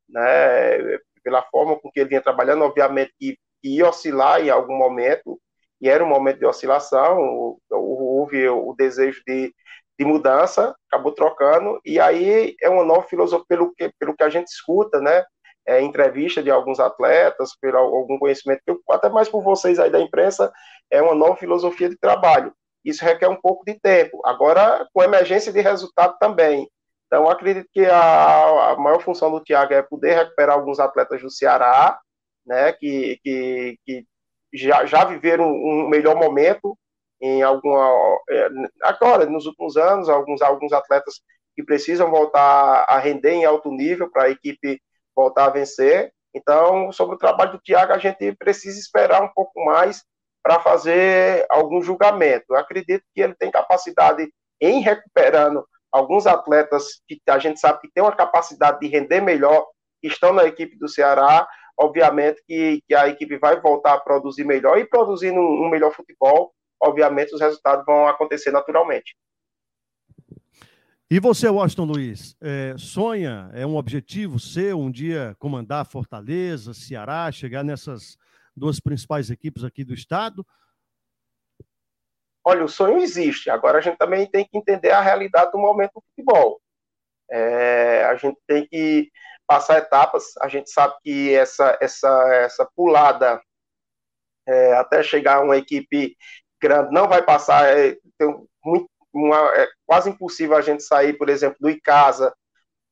né, pela forma com que ele vinha trabalhando, obviamente que ia oscilar em algum momento, e era um momento de oscilação, houve o desejo de, de mudança, acabou trocando, e aí é uma nova filosofia, pelo que, pelo que a gente escuta, né, é, entrevista de alguns atletas, pelo algum conhecimento, até mais por vocês aí da imprensa, é uma nova filosofia de trabalho isso requer um pouco de tempo. Agora, com emergência de resultado também. Então, acredito que a, a, maior função do Thiago é poder recuperar alguns atletas do Ceará, né, que, que, que já, já viveram um melhor momento em alguma é, agora nos últimos anos alguns alguns atletas que precisam voltar a render em alto nível para a equipe voltar a vencer. Então, sobre o trabalho do Thiago, a gente precisa esperar um pouco mais para fazer algum julgamento. Eu acredito que ele tem capacidade em recuperando alguns atletas que a gente sabe que tem uma capacidade de render melhor, que estão na equipe do Ceará. Obviamente que, que a equipe vai voltar a produzir melhor e produzindo um, melhor futebol, obviamente os resultados vão acontecer naturalmente. E você, Washington Luiz, é, sonha, é um objetivo seu um dia comandar Fortaleza, Ceará, chegar nessas duas principais equipes aqui do estado? Olha, o sonho existe. Agora a gente também tem que entender a realidade do momento do futebol. É, a gente tem que passar etapas. A gente sabe que essa essa essa pulada é, até chegar uma equipe grande não vai passar. É, muito, uma, é quase impossível a gente sair, por exemplo, do Icasa.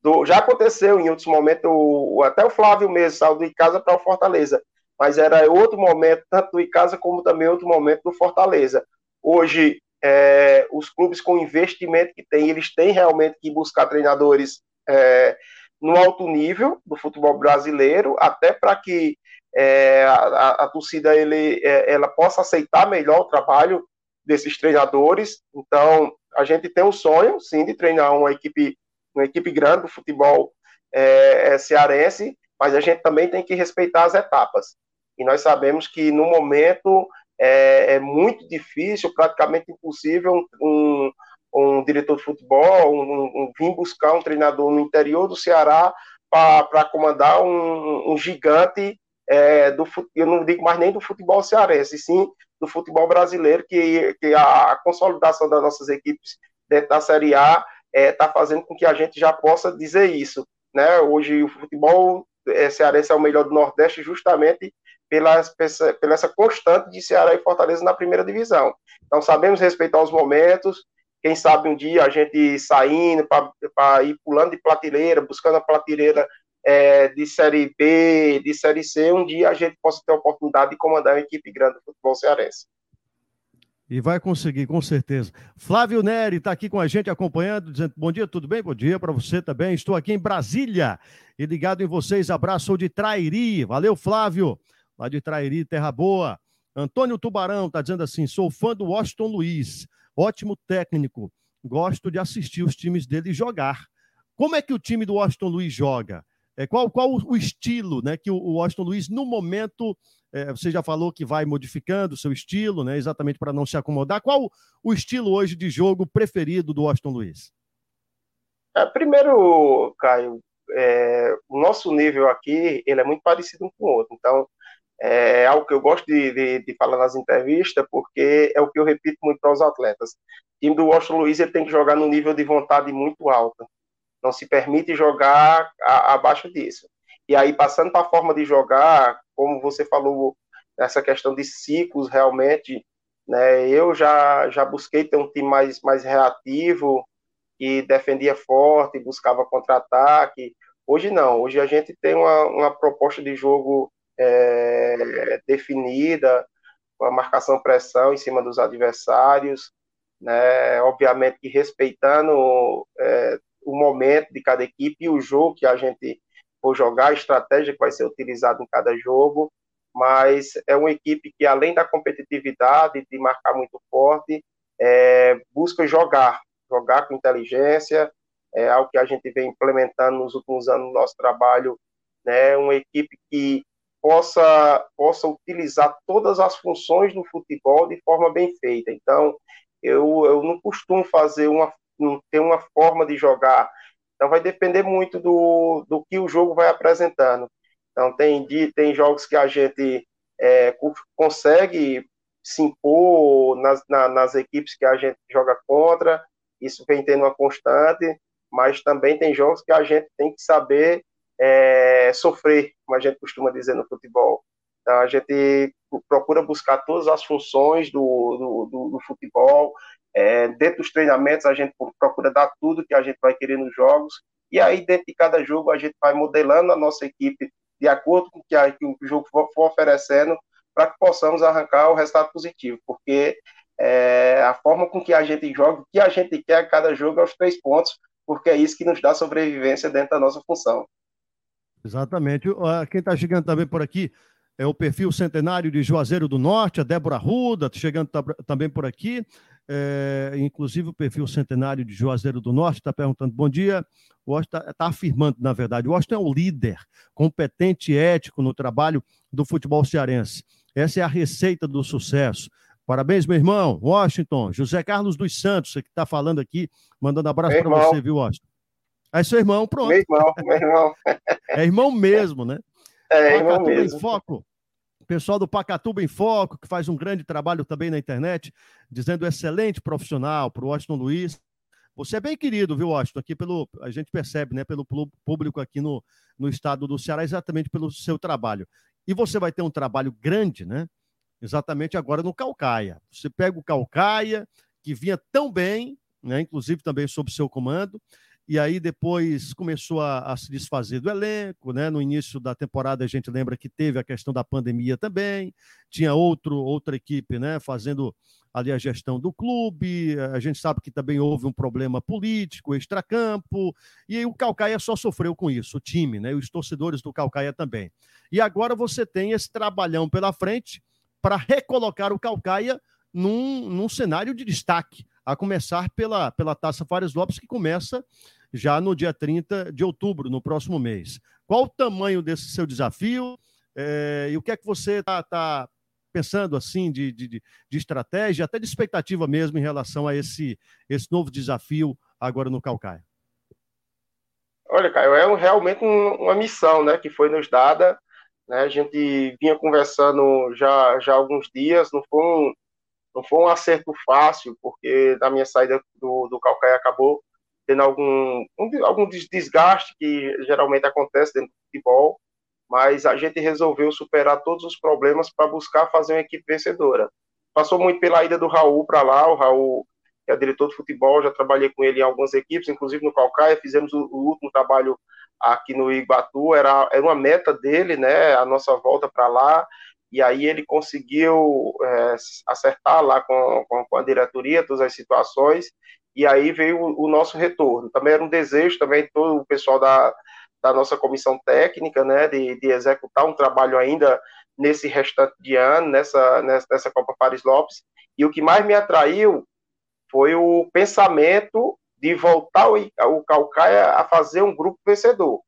Do, já aconteceu em outros momentos, o, até o Flávio mesmo saiu do Icasa para o Fortaleza, mas era outro momento, tanto do Icasa como também outro momento do Fortaleza. Hoje, é, os clubes com investimento que têm, eles têm realmente que buscar treinadores é, no alto nível do futebol brasileiro, até para que é, a, a, torcida ele, é, ela possa aceitar melhor o trabalho desses treinadores. Então, a gente tem um sonho, sim, de treinar uma equipe, uma equipe grande do futebol é, é, cearense, mas a gente também tem que respeitar as etapas. E nós sabemos que no momento é, é muito difícil, praticamente impossível, um, um diretor de futebol um, um, vir buscar um treinador no interior do Ceará para comandar um, um gigante é, do eu não digo mais nem do futebol cearense, sim do futebol brasileiro, que, que a consolidação das nossas equipes dentro da Série A está é, tá fazendo com que a gente já possa dizer isso. Né? Hoje o futebol é, cearense é o melhor do Nordeste justamente pela, pela essa constante de Ceará e Fortaleza na primeira divisão. Então sabemos respeitar os momentos, quem sabe um dia a gente saindo para ir pulando de prateleira, buscando a prateleira é, de Série B, de Série C, um dia a gente possa ter a oportunidade de comandar uma equipe grande do futebol cearense. E vai conseguir, com certeza. Flávio Neri está aqui com a gente acompanhando, dizendo bom dia, tudo bem? Bom dia para você também. Estou aqui em Brasília e ligado em vocês. Abraço de Trairi. Valeu, Flávio. Lá de Trairi, Terra Boa. Antônio Tubarão está dizendo assim: sou fã do Washington Luiz. Ótimo técnico. Gosto de assistir os times dele jogar. Como é que o time do Washington Luiz joga? É, qual, qual o estilo né, que o Washington Luiz, no momento, é, você já falou que vai modificando o seu estilo, né, exatamente para não se acomodar. Qual o estilo hoje de jogo preferido do Washington Luiz? É, primeiro, Caio, é, o nosso nível aqui ele é muito parecido um com o outro. Então, é algo que eu gosto de, de, de, falar nas entrevistas, porque é o que eu repito muito para os atletas. O time do Washington Luiz ele tem que jogar no nível de vontade muito alto não se permite jogar a, abaixo disso. E aí, passando para a forma de jogar, como você falou, essa questão de ciclos, realmente, né, eu já, já busquei ter um time mais, mais reativo, que defendia forte, buscava contra-ataque. Hoje não, hoje a gente tem uma, uma proposta de jogo é, definida, com a marcação-pressão em cima dos adversários, né, obviamente que respeitando é, o momento de cada equipe e o jogo que a gente for jogar, a estratégia que vai ser utilizada em cada jogo, mas é uma equipe que, além da competitividade, de marcar muito forte, é, busca jogar, jogar com inteligência, é algo que a gente vem implementando nos últimos anos no nosso trabalho, né, uma equipe que possa, possa utilizar todas as funções do futebol de forma bem feita. Então, eu, eu não costumo fazer uma tem uma forma de jogar. Então vai depender muito do, do que o jogo vai apresentando. Então tem, tem jogos que a gente é, consegue se impor nas, na, nas equipes que a gente joga contra, isso vem tendo uma constante, mas também tem jogos que a gente tem que saber é, sofrer, como a gente costuma dizer no futebol. Então a gente procura buscar todas as funções do, do, do, futebol, é, dentro dos treinamentos, a gente procura dar tudo que a gente vai querer nos jogos. E aí, dentro de cada jogo, a gente vai modelando a nossa equipe de acordo com o que, que o jogo for, for oferecendo, para que possamos arrancar o resultado positivo. Porque é, a forma com que a gente joga, o que a gente quer a cada jogo é os três pontos, porque é isso que nos dá sobrevivência dentro da nossa função. Exatamente. Quem está chegando também por aqui é o perfil centenário de Juazeiro do Norte, a Débora Ruda, chegando também por aqui. É, inclusive o perfil centenário de Juazeiro do Norte está perguntando: bom dia. O Washington está tá afirmando, na verdade, o Washington é o líder, competente e ético no trabalho do futebol cearense. Essa é a receita do sucesso. Parabéns, meu irmão, Washington. José Carlos dos Santos, que está falando aqui, mandando abraço para você, viu, Washington? É seu irmão, pronto. Meu irmão, meu irmão. [laughs] é irmão mesmo, né? É, irmão mesmo. Em foco pessoal do Pacatuba em Foco, que faz um grande trabalho também na internet, dizendo excelente profissional para o Washington Luiz. Você é bem querido, viu, Washington? Aqui pelo. A gente percebe, né, pelo público aqui no, no estado do Ceará, exatamente pelo seu trabalho. E você vai ter um trabalho grande, né? Exatamente agora no Calcaia. Você pega o Calcaia, que vinha tão bem, né? Inclusive também sob seu comando, e aí depois começou a, a, se desfazer do elenco, né? No início da temporada a gente lembra que teve a questão da pandemia também, tinha outro outra equipe, né? Fazendo ali a gestão do clube, a gente sabe que também houve um problema político, extracampo, e aí o Calcaia só sofreu com isso, o time, né? Os torcedores do Calcaia também. E agora você tem esse trabalhão pela frente para recolocar o Calcaia num, num cenário de destaque, a começar pela, pela Taça Fares Lopes, que começa já no dia 30 de outubro, no próximo mês. Qual o tamanho desse seu desafio é, e o que é que você está tá pensando assim de, de, de, estratégia, até de expectativa mesmo em relação a esse, esse novo desafio agora no Calcaia? Olha, Caio, é realmente um, uma missão né, que foi nos dada. Né, a gente vinha conversando já, já há alguns dias, não foi, um, não foi um acerto fácil, porque na minha saída do, do Calcaia acabou tendo algum, um, algum desgaste que geralmente acontece dentro do futebol, mas a gente resolveu superar todos os problemas para buscar fazer uma equipe vencedora. Passou muito pela ida do Raul para lá, o Raul que é diretor de futebol, já trabalhei com ele em algumas equipes, inclusive no Calcaia, fizemos o, o último trabalho aqui no Ibatu, era, era uma meta dele, né, a nossa volta para lá, e aí ele conseguiu é, acertar lá com, com, com, a diretoria todas as situações, e aí veio o, o, nosso retorno. Também era um desejo também todo o pessoal da, da nossa comissão técnica, né, de, de executar um trabalho ainda nesse restante de ano, nessa, nessa, nessa Copa Paris Lopes, e o que mais me atraiu foi o pensamento de voltar o, o Calcaia a fazer um grupo vencedor.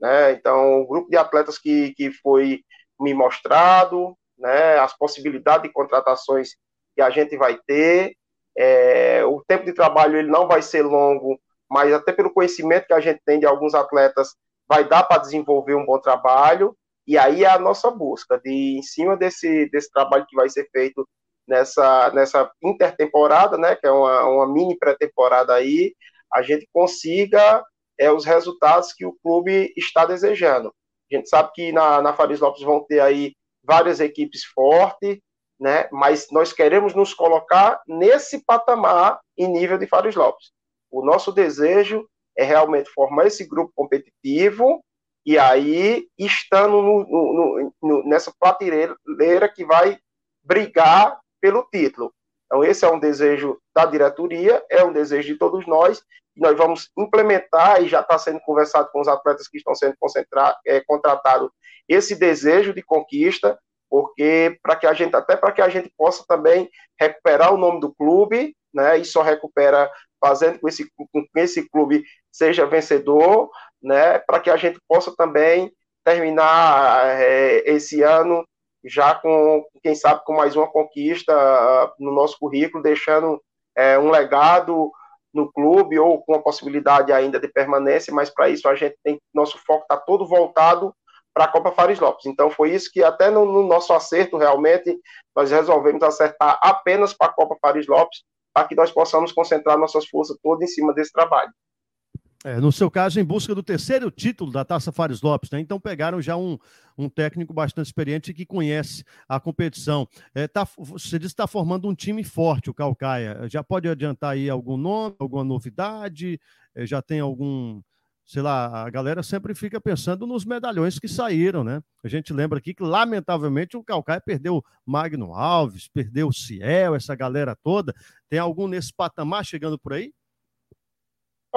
Né? Então, um grupo de atletas que, que foi me mostrado, né? as possibilidades de contratações que a gente vai ter, é, o tempo de trabalho ele não vai ser longo, mas até pelo conhecimento que a gente tem de alguns atletas, vai dar para desenvolver um bom trabalho. E aí é a nossa busca de, em cima desse, desse trabalho que vai ser feito nessa, nessa intertemporada, né, que é uma, uma mini pré-temporada aí, a gente consiga é, os resultados que o clube está desejando. A gente sabe que na, na Faris Lopes vão ter aí várias equipes fortes, né? Mas nós queremos nos colocar nesse patamar em nível de Fares Lopes. O nosso desejo é realmente formar esse grupo competitivo e aí estando no, no, no, nessa prateleira que vai brigar pelo título. Então, esse é um desejo da diretoria, é um desejo de todos nós, nós vamos implementar, e já está sendo conversado com os atletas que estão sendo é, contratados, esse desejo de conquista, porque para que a gente até para que a gente possa também recuperar o nome do clube, né? E só recupera fazendo com esse com que esse clube seja vencedor, né? Para que a gente possa também terminar é, esse ano já com quem sabe com mais uma conquista uh, no nosso currículo, deixando é, um legado no clube ou com a possibilidade ainda de permanência, mas para isso a gente tem nosso foco está todo voltado para a Copa Fares Lopes. Então foi isso que até no, no, nosso acerto realmente nós resolvemos acertar apenas para a Copa Fares Lopes, para que nós possamos concentrar nossas forças todas em cima desse trabalho. É, no seu caso, em busca do terceiro título da Taça Fares Lopes, né? Então pegaram já um, um técnico bastante experiente que conhece a competição. É, tá, você disse que está formando um time forte, o Calcaia. Já pode adiantar aí algum nome, alguma novidade? É, já tem algum sei lá, a galera sempre fica pensando nos medalhões que saíram, né? A gente lembra aqui que, lamentavelmente, o Calcaia perdeu Magno Alves, perdeu o Ciel, essa galera toda. Tem algum nesse patamar chegando por aí?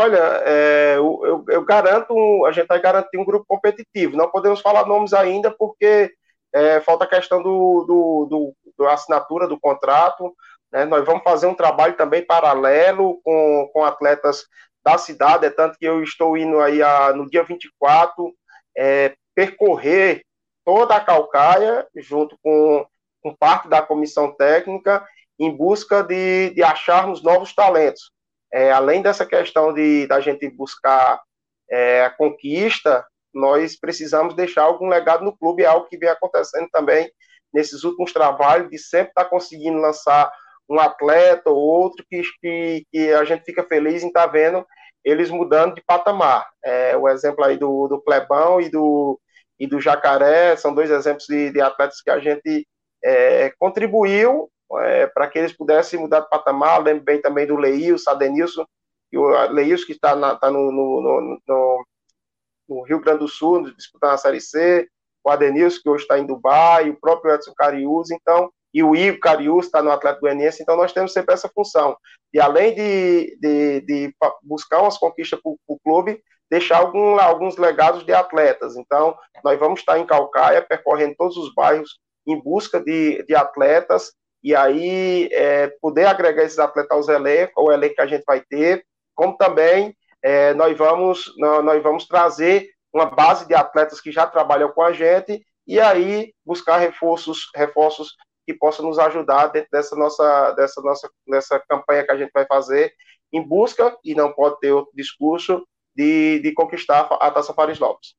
Olha, é, eu, eu, garanto, a gente vai garantir um grupo competitivo. Não podemos falar nomes ainda, porque é, falta a questão do, do, do, do assinatura do contrato. Né? Nós vamos fazer um trabalho também paralelo com, com atletas da cidade, é tanto que eu estou indo aí a, no dia 24 é, percorrer toda a Calcaia, junto com, com parte da comissão técnica, em busca de, de acharmos novos talentos. É, além dessa questão de da gente buscar é, a conquista, nós precisamos deixar algum legado no clube, é algo que vem acontecendo também nesses últimos trabalhos, de sempre estar tá conseguindo lançar um atleta ou outro que, que, que a gente fica feliz em estar tá vendo eles mudando de patamar. É, o exemplo aí do, do Clebão e do, e do Jacaré são dois exemplos de, de atletas que a gente é, contribuiu é, para que eles pudessem mudar de patamar. lembro bem também do Leilson, Adenilson, e o Leilson que está, na, está no, no, no, no, Rio Grande do Sul, disputando a Série C, o Adenilson, que hoje está em Dubai, o próprio Edson Cariús, então, e o Igor Cariús está no Atlético Goianiense, então nós temos sempre essa função. E além de, de, de buscar umas conquistas para o clube, deixar algum, alguns legados de atletas. Então, nós vamos estar em Calcaia, percorrendo todos os bairros em busca de, de atletas, e aí é, poder agregar esses atletas aos elencos, ao elenco que a gente vai ter, como também é, nós, vamos, nós vamos trazer uma base de atletas que já trabalham com a gente, e aí buscar reforços, reforços que possam nos ajudar dentro dessa nossa, dessa nossa dessa campanha que a gente vai fazer, em busca, e não pode ter outro discurso, de, de conquistar a Taça Fares Lopes.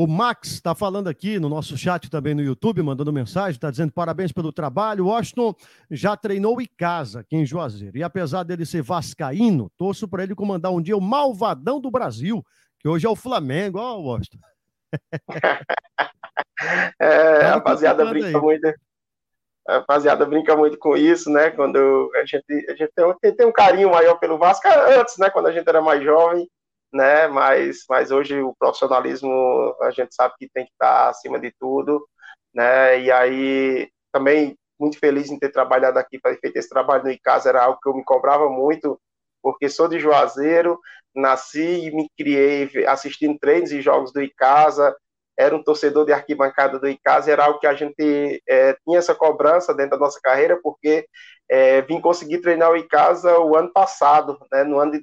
O Max está falando aqui no nosso chat também no YouTube, mandando mensagem, está dizendo parabéns pelo trabalho. O Washington já treinou em casa aqui em Juazeiro. E apesar dele ser vascaíno, torço para ele comandar um dia o malvadão do Brasil, que hoje é o Flamengo. Ó, oh, Washington. [laughs] é, a rapaziada brinca aí. muito. A rapaziada brinca muito com isso, né? Quando a gente, a gente tem, tem um carinho maior pelo Vasco antes, né? Quando a gente era mais jovem né? Mas, mas hoje o profissionalismo a gente sabe que tem que estar acima de tudo, né? E aí também muito feliz em ter trabalhado aqui para feito esse trabalho no ICASA era algo que eu me cobrava muito, porque sou de Juazeiro, nasci e me criei assistindo treinos e jogos do ICASA, era um torcedor de arquibancada do ICASA, era algo que a gente é, tinha essa cobrança dentro da nossa carreira, porque é, vim conseguir treinar o ICASA o ano passado, né, no ano de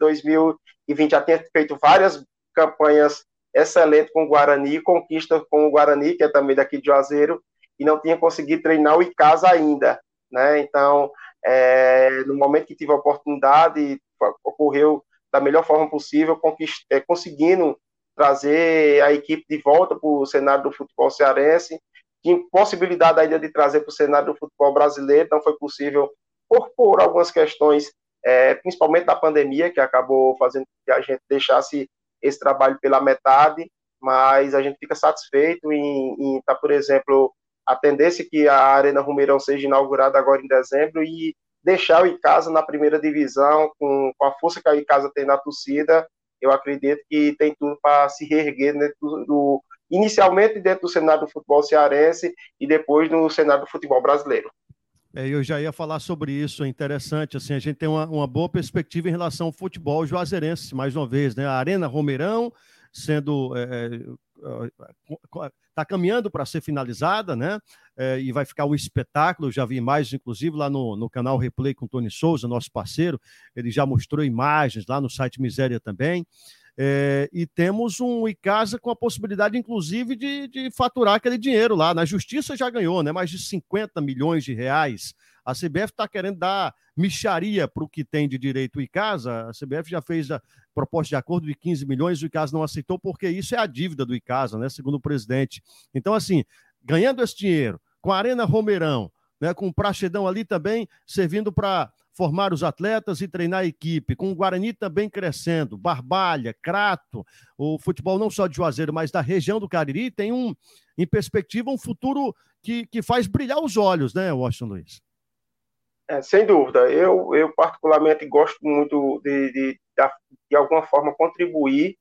2020, já tinha feito várias campanhas excelentes com o Guarani, conquista com o Guarani, que é também daqui de Juazeiro, e não tinha conseguido treinar o ICASA ainda, né, então, é, no momento que tive a oportunidade, ocorreu da melhor forma possível, é, conseguindo trazer a equipe de volta para o cenário do futebol cearense, tinha possibilidade ainda de trazer para o cenário do futebol brasileiro, não foi possível por, por algumas questões, é, principalmente da pandemia, que acabou fazendo que a gente deixasse esse trabalho pela metade, mas a gente fica satisfeito em estar, tá, por exemplo, a tendência que a Arena Rumeirão seja inaugurada agora em dezembro e deixar o Icasa na primeira divisão, com, com a força que a Icasa tem na torcida, eu acredito que tem tudo para se reerguer dentro do, inicialmente dentro do cenário do futebol cearense e depois no cenário do futebol brasileiro. É, eu já ia falar sobre isso, é interessante, assim, a gente tem uma, uma boa perspectiva em relação ao futebol juazeirense, mais uma vez, né? A Arena Romeirão sendo é, está caminhando para ser finalizada, né? É, e vai ficar um espetáculo. Já vi imagens, inclusive, lá no, no canal Replay com o Tony Souza, nosso parceiro. Ele já mostrou imagens lá no site Miséria também. É, e temos um Icasa com a possibilidade, inclusive, de, de faturar aquele dinheiro lá. Na justiça já ganhou, né? Mais de 50 milhões de reais. A CBF está querendo dar micharia para o que tem de direito o Icasa. A CBF já fez a proposta de acordo de 15 milhões, o Icasa não aceitou, porque isso é a dívida do Icasa, né? Segundo o presidente. Então, assim, ganhando esse dinheiro, com a Arena Romeirão, né, com o Praxedão ali também servindo para formar os atletas e treinar a equipe, com o Guarani também crescendo, Barbalha, Crato, o futebol não só de Juazeiro, mas da região do Cariri, tem um, em perspectiva, um futuro que, que faz brilhar os olhos, né, Washington Luiz? É, sem dúvida. Eu, eu particularmente gosto muito de, de, de, de alguma forma, contribuir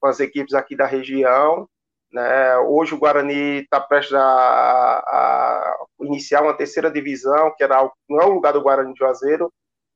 com as equipes aqui da região. Né? Hoje o Guarani está prestes a, a, iniciar uma terceira divisão, que era, não é o lugar do Guarani de Juazeiro,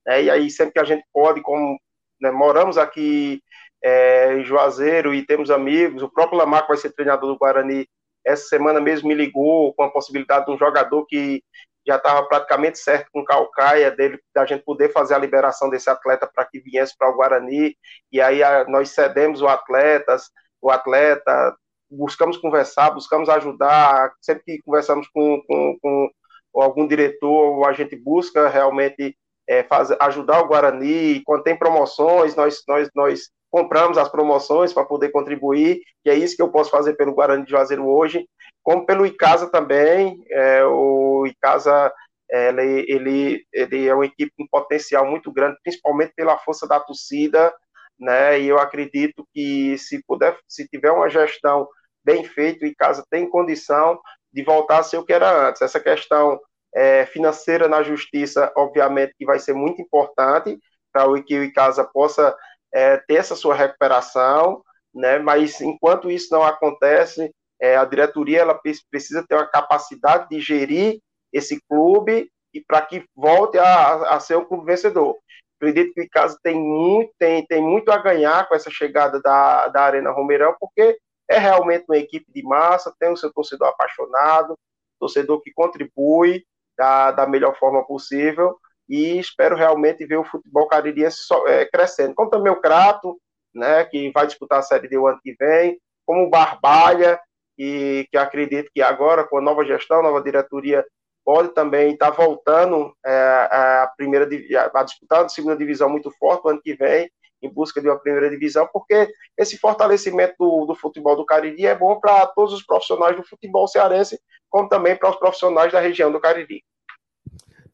né? e aí sempre que a gente pode, como né, moramos aqui é, em Juazeiro e temos amigos, o próprio Lamar, que vai ser treinador do Guarani, essa semana mesmo me ligou com a possibilidade de um jogador que já estava praticamente certo com Calcaia, dele, da gente poder fazer a liberação desse atleta para que viesse para o Guarani, e aí a, nós cedemos o atleta, o atleta, buscamos conversar, buscamos ajudar, sempre que conversamos com, com, com algum diretor, a gente busca realmente é, ajudar o Guarani, quando tem promoções, nós, nós, nós compramos as promoções para poder contribuir, e é isso que eu posso fazer pelo Guarani de Juazeiro hoje, como pelo Icasa também, é, o Icasa ele, ele, ele é uma equipe com potencial muito grande, principalmente pela força da torcida, né, e eu acredito que se puder, se tiver uma gestão bem feita, o Icasa tem condição de voltar a ser o que era antes, essa questão é, financeira na justiça, obviamente, que vai ser muito importante para que o Icasa possa é, ter essa sua recuperação, né? Mas enquanto isso não acontece, é, a diretoria ela precisa ter uma capacidade de gerir esse clube e para que volte a, a, ser um clube vencedor. Acredito que o Icasa tem muito, tem, tem muito a ganhar com essa chegada da, da Arena Romeirão, porque é realmente uma equipe de massa, tem o seu torcedor apaixonado, torcedor que contribui da, da melhor forma possível e espero realmente ver o futebol caririense é, crescendo. Como também o Crato, né, que vai disputar a Série D o ano que vem, como o Barbalha, e que acredito que agora, com a nova gestão, nova diretoria, pode também estar tá voltando é, a primeira a disputar a segunda divisão muito forte o ano que vem, em busca de uma primeira divisão, porque esse fortalecimento do, do futebol do Cariri é bom para todos os profissionais do futebol cearense, como também para os profissionais da região do Cariri.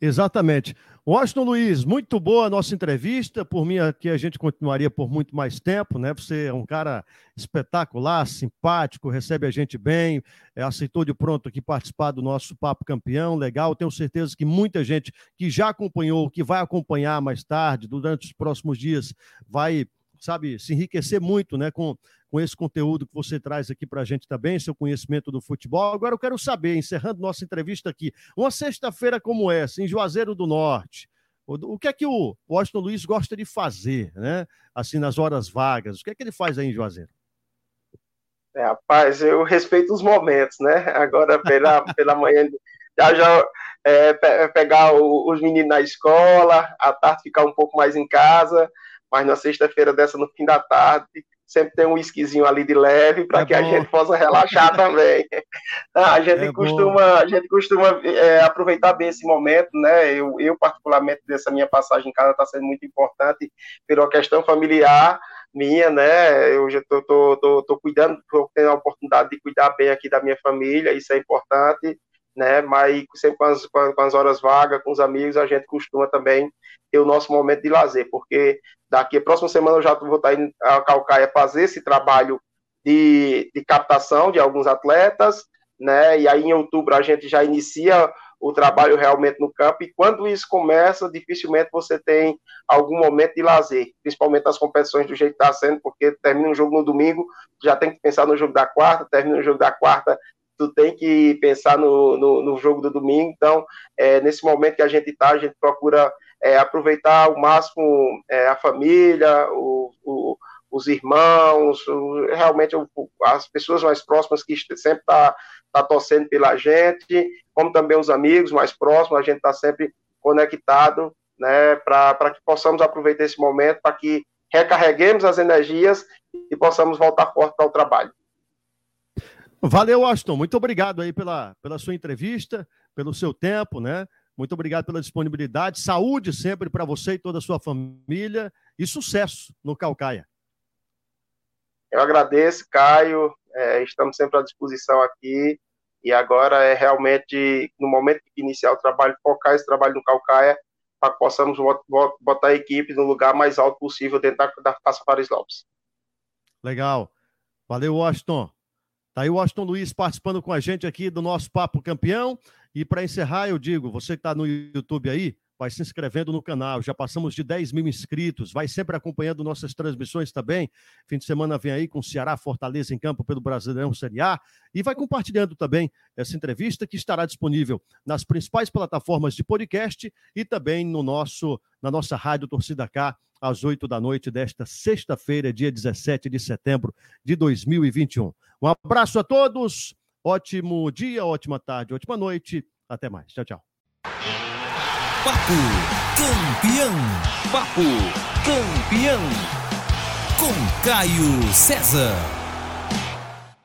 Exatamente. Washington Luiz, muito boa a nossa entrevista. Por mim, aqui a gente continuaria por muito mais tempo, né? Você é um cara espetacular, simpático, recebe a gente bem, é, aceitou de pronto aqui participar do nosso Papo Campeão, legal. Tenho certeza que muita gente que já acompanhou, que vai acompanhar mais tarde, durante os próximos dias, vai, sabe, se enriquecer muito, né? Com, com esse conteúdo que você traz aqui para a gente também, seu conhecimento do futebol. Agora eu quero saber, encerrando nossa entrevista aqui, uma sexta-feira como essa, em Juazeiro do Norte, o, que é que o Washington Luiz gosta de fazer, né? Assim, nas horas vagas, o que é que ele faz aí em Juazeiro? É, rapaz, eu respeito os momentos, né? Agora, pela, [laughs] pela manhã, já, já é, pegar o, os meninos na escola, à tarde ficar um pouco mais em casa, mas na sexta-feira dessa, no fim da tarde, sempre tem um whiskyzinho ali de leve para é que bom. a gente possa relaxar [laughs] também. Ah, a gente é costuma, a gente costuma é, aproveitar bem esse momento, né? Eu, eu particularmente dessa minha passagem em casa está sendo muito importante pela questão familiar minha, né? Eu já tô, tô, tô, tô cuidando, tô tendo a oportunidade de cuidar bem aqui da minha família, isso é importante, né? Mas sempre com as, com as horas vagas, com os amigos, a gente costuma também ter o nosso momento de lazer, porque daqui a próxima semana eu já vou estar indo a Calcaia fazer esse trabalho de, de captação de alguns atletas, né? E aí em outubro a gente já inicia o trabalho realmente no campo, e quando isso começa, dificilmente você tem algum momento de lazer, principalmente nas competições do jeito que está sendo, porque termina um jogo no domingo, já tem que pensar no jogo da quarta, termina o jogo da quarta, tu tem que pensar no, no, no jogo do domingo, então, é, nesse momento que a gente está, a gente procura é, aproveitar ao máximo é, a família, o, o, os irmãos, o, realmente as pessoas mais próximas que sempre tá, tá torcendo pela gente, como também os amigos mais próximos, a gente está sempre conectado, né, para que possamos aproveitar esse momento, para que recarreguemos as energias e possamos voltar forte para o trabalho. Valeu, Austin. Muito obrigado aí pela, pela sua entrevista, pelo seu tempo, né? Muito obrigado pela disponibilidade. Saúde sempre para você e toda a sua família e sucesso no Calcaia. Eu agradeço, Caio. É, estamos sempre à disposição aqui. E agora é realmente, no momento de iniciar o trabalho, focar esse trabalho no Calcaia para que possamos botar a equipe no lugar mais alto possível dentro da, da Taça Paris Lopes. Legal. Valeu, Washington. Tá aí o Washington Luiz participando com a gente aqui do nosso Papo Campeão. E para encerrar, eu digo, você que está no YouTube aí, vai se inscrevendo no canal. Já passamos de 10 mil inscritos. Vai sempre acompanhando nossas transmissões também. Fim de semana vem aí com Ceará Fortaleza em campo pelo Brasileirão Série A. E vai compartilhando também essa entrevista que estará disponível nas principais plataformas de podcast e também no nosso, na nossa rádio Torcida K às 8 da noite desta sexta-feira, dia 17 de setembro de 2021. Um abraço a todos, ótimo dia, ótima tarde, ótima noite. Até mais. Tchau, tchau. Papo Campeão. Papo Campeão. Com Caio César.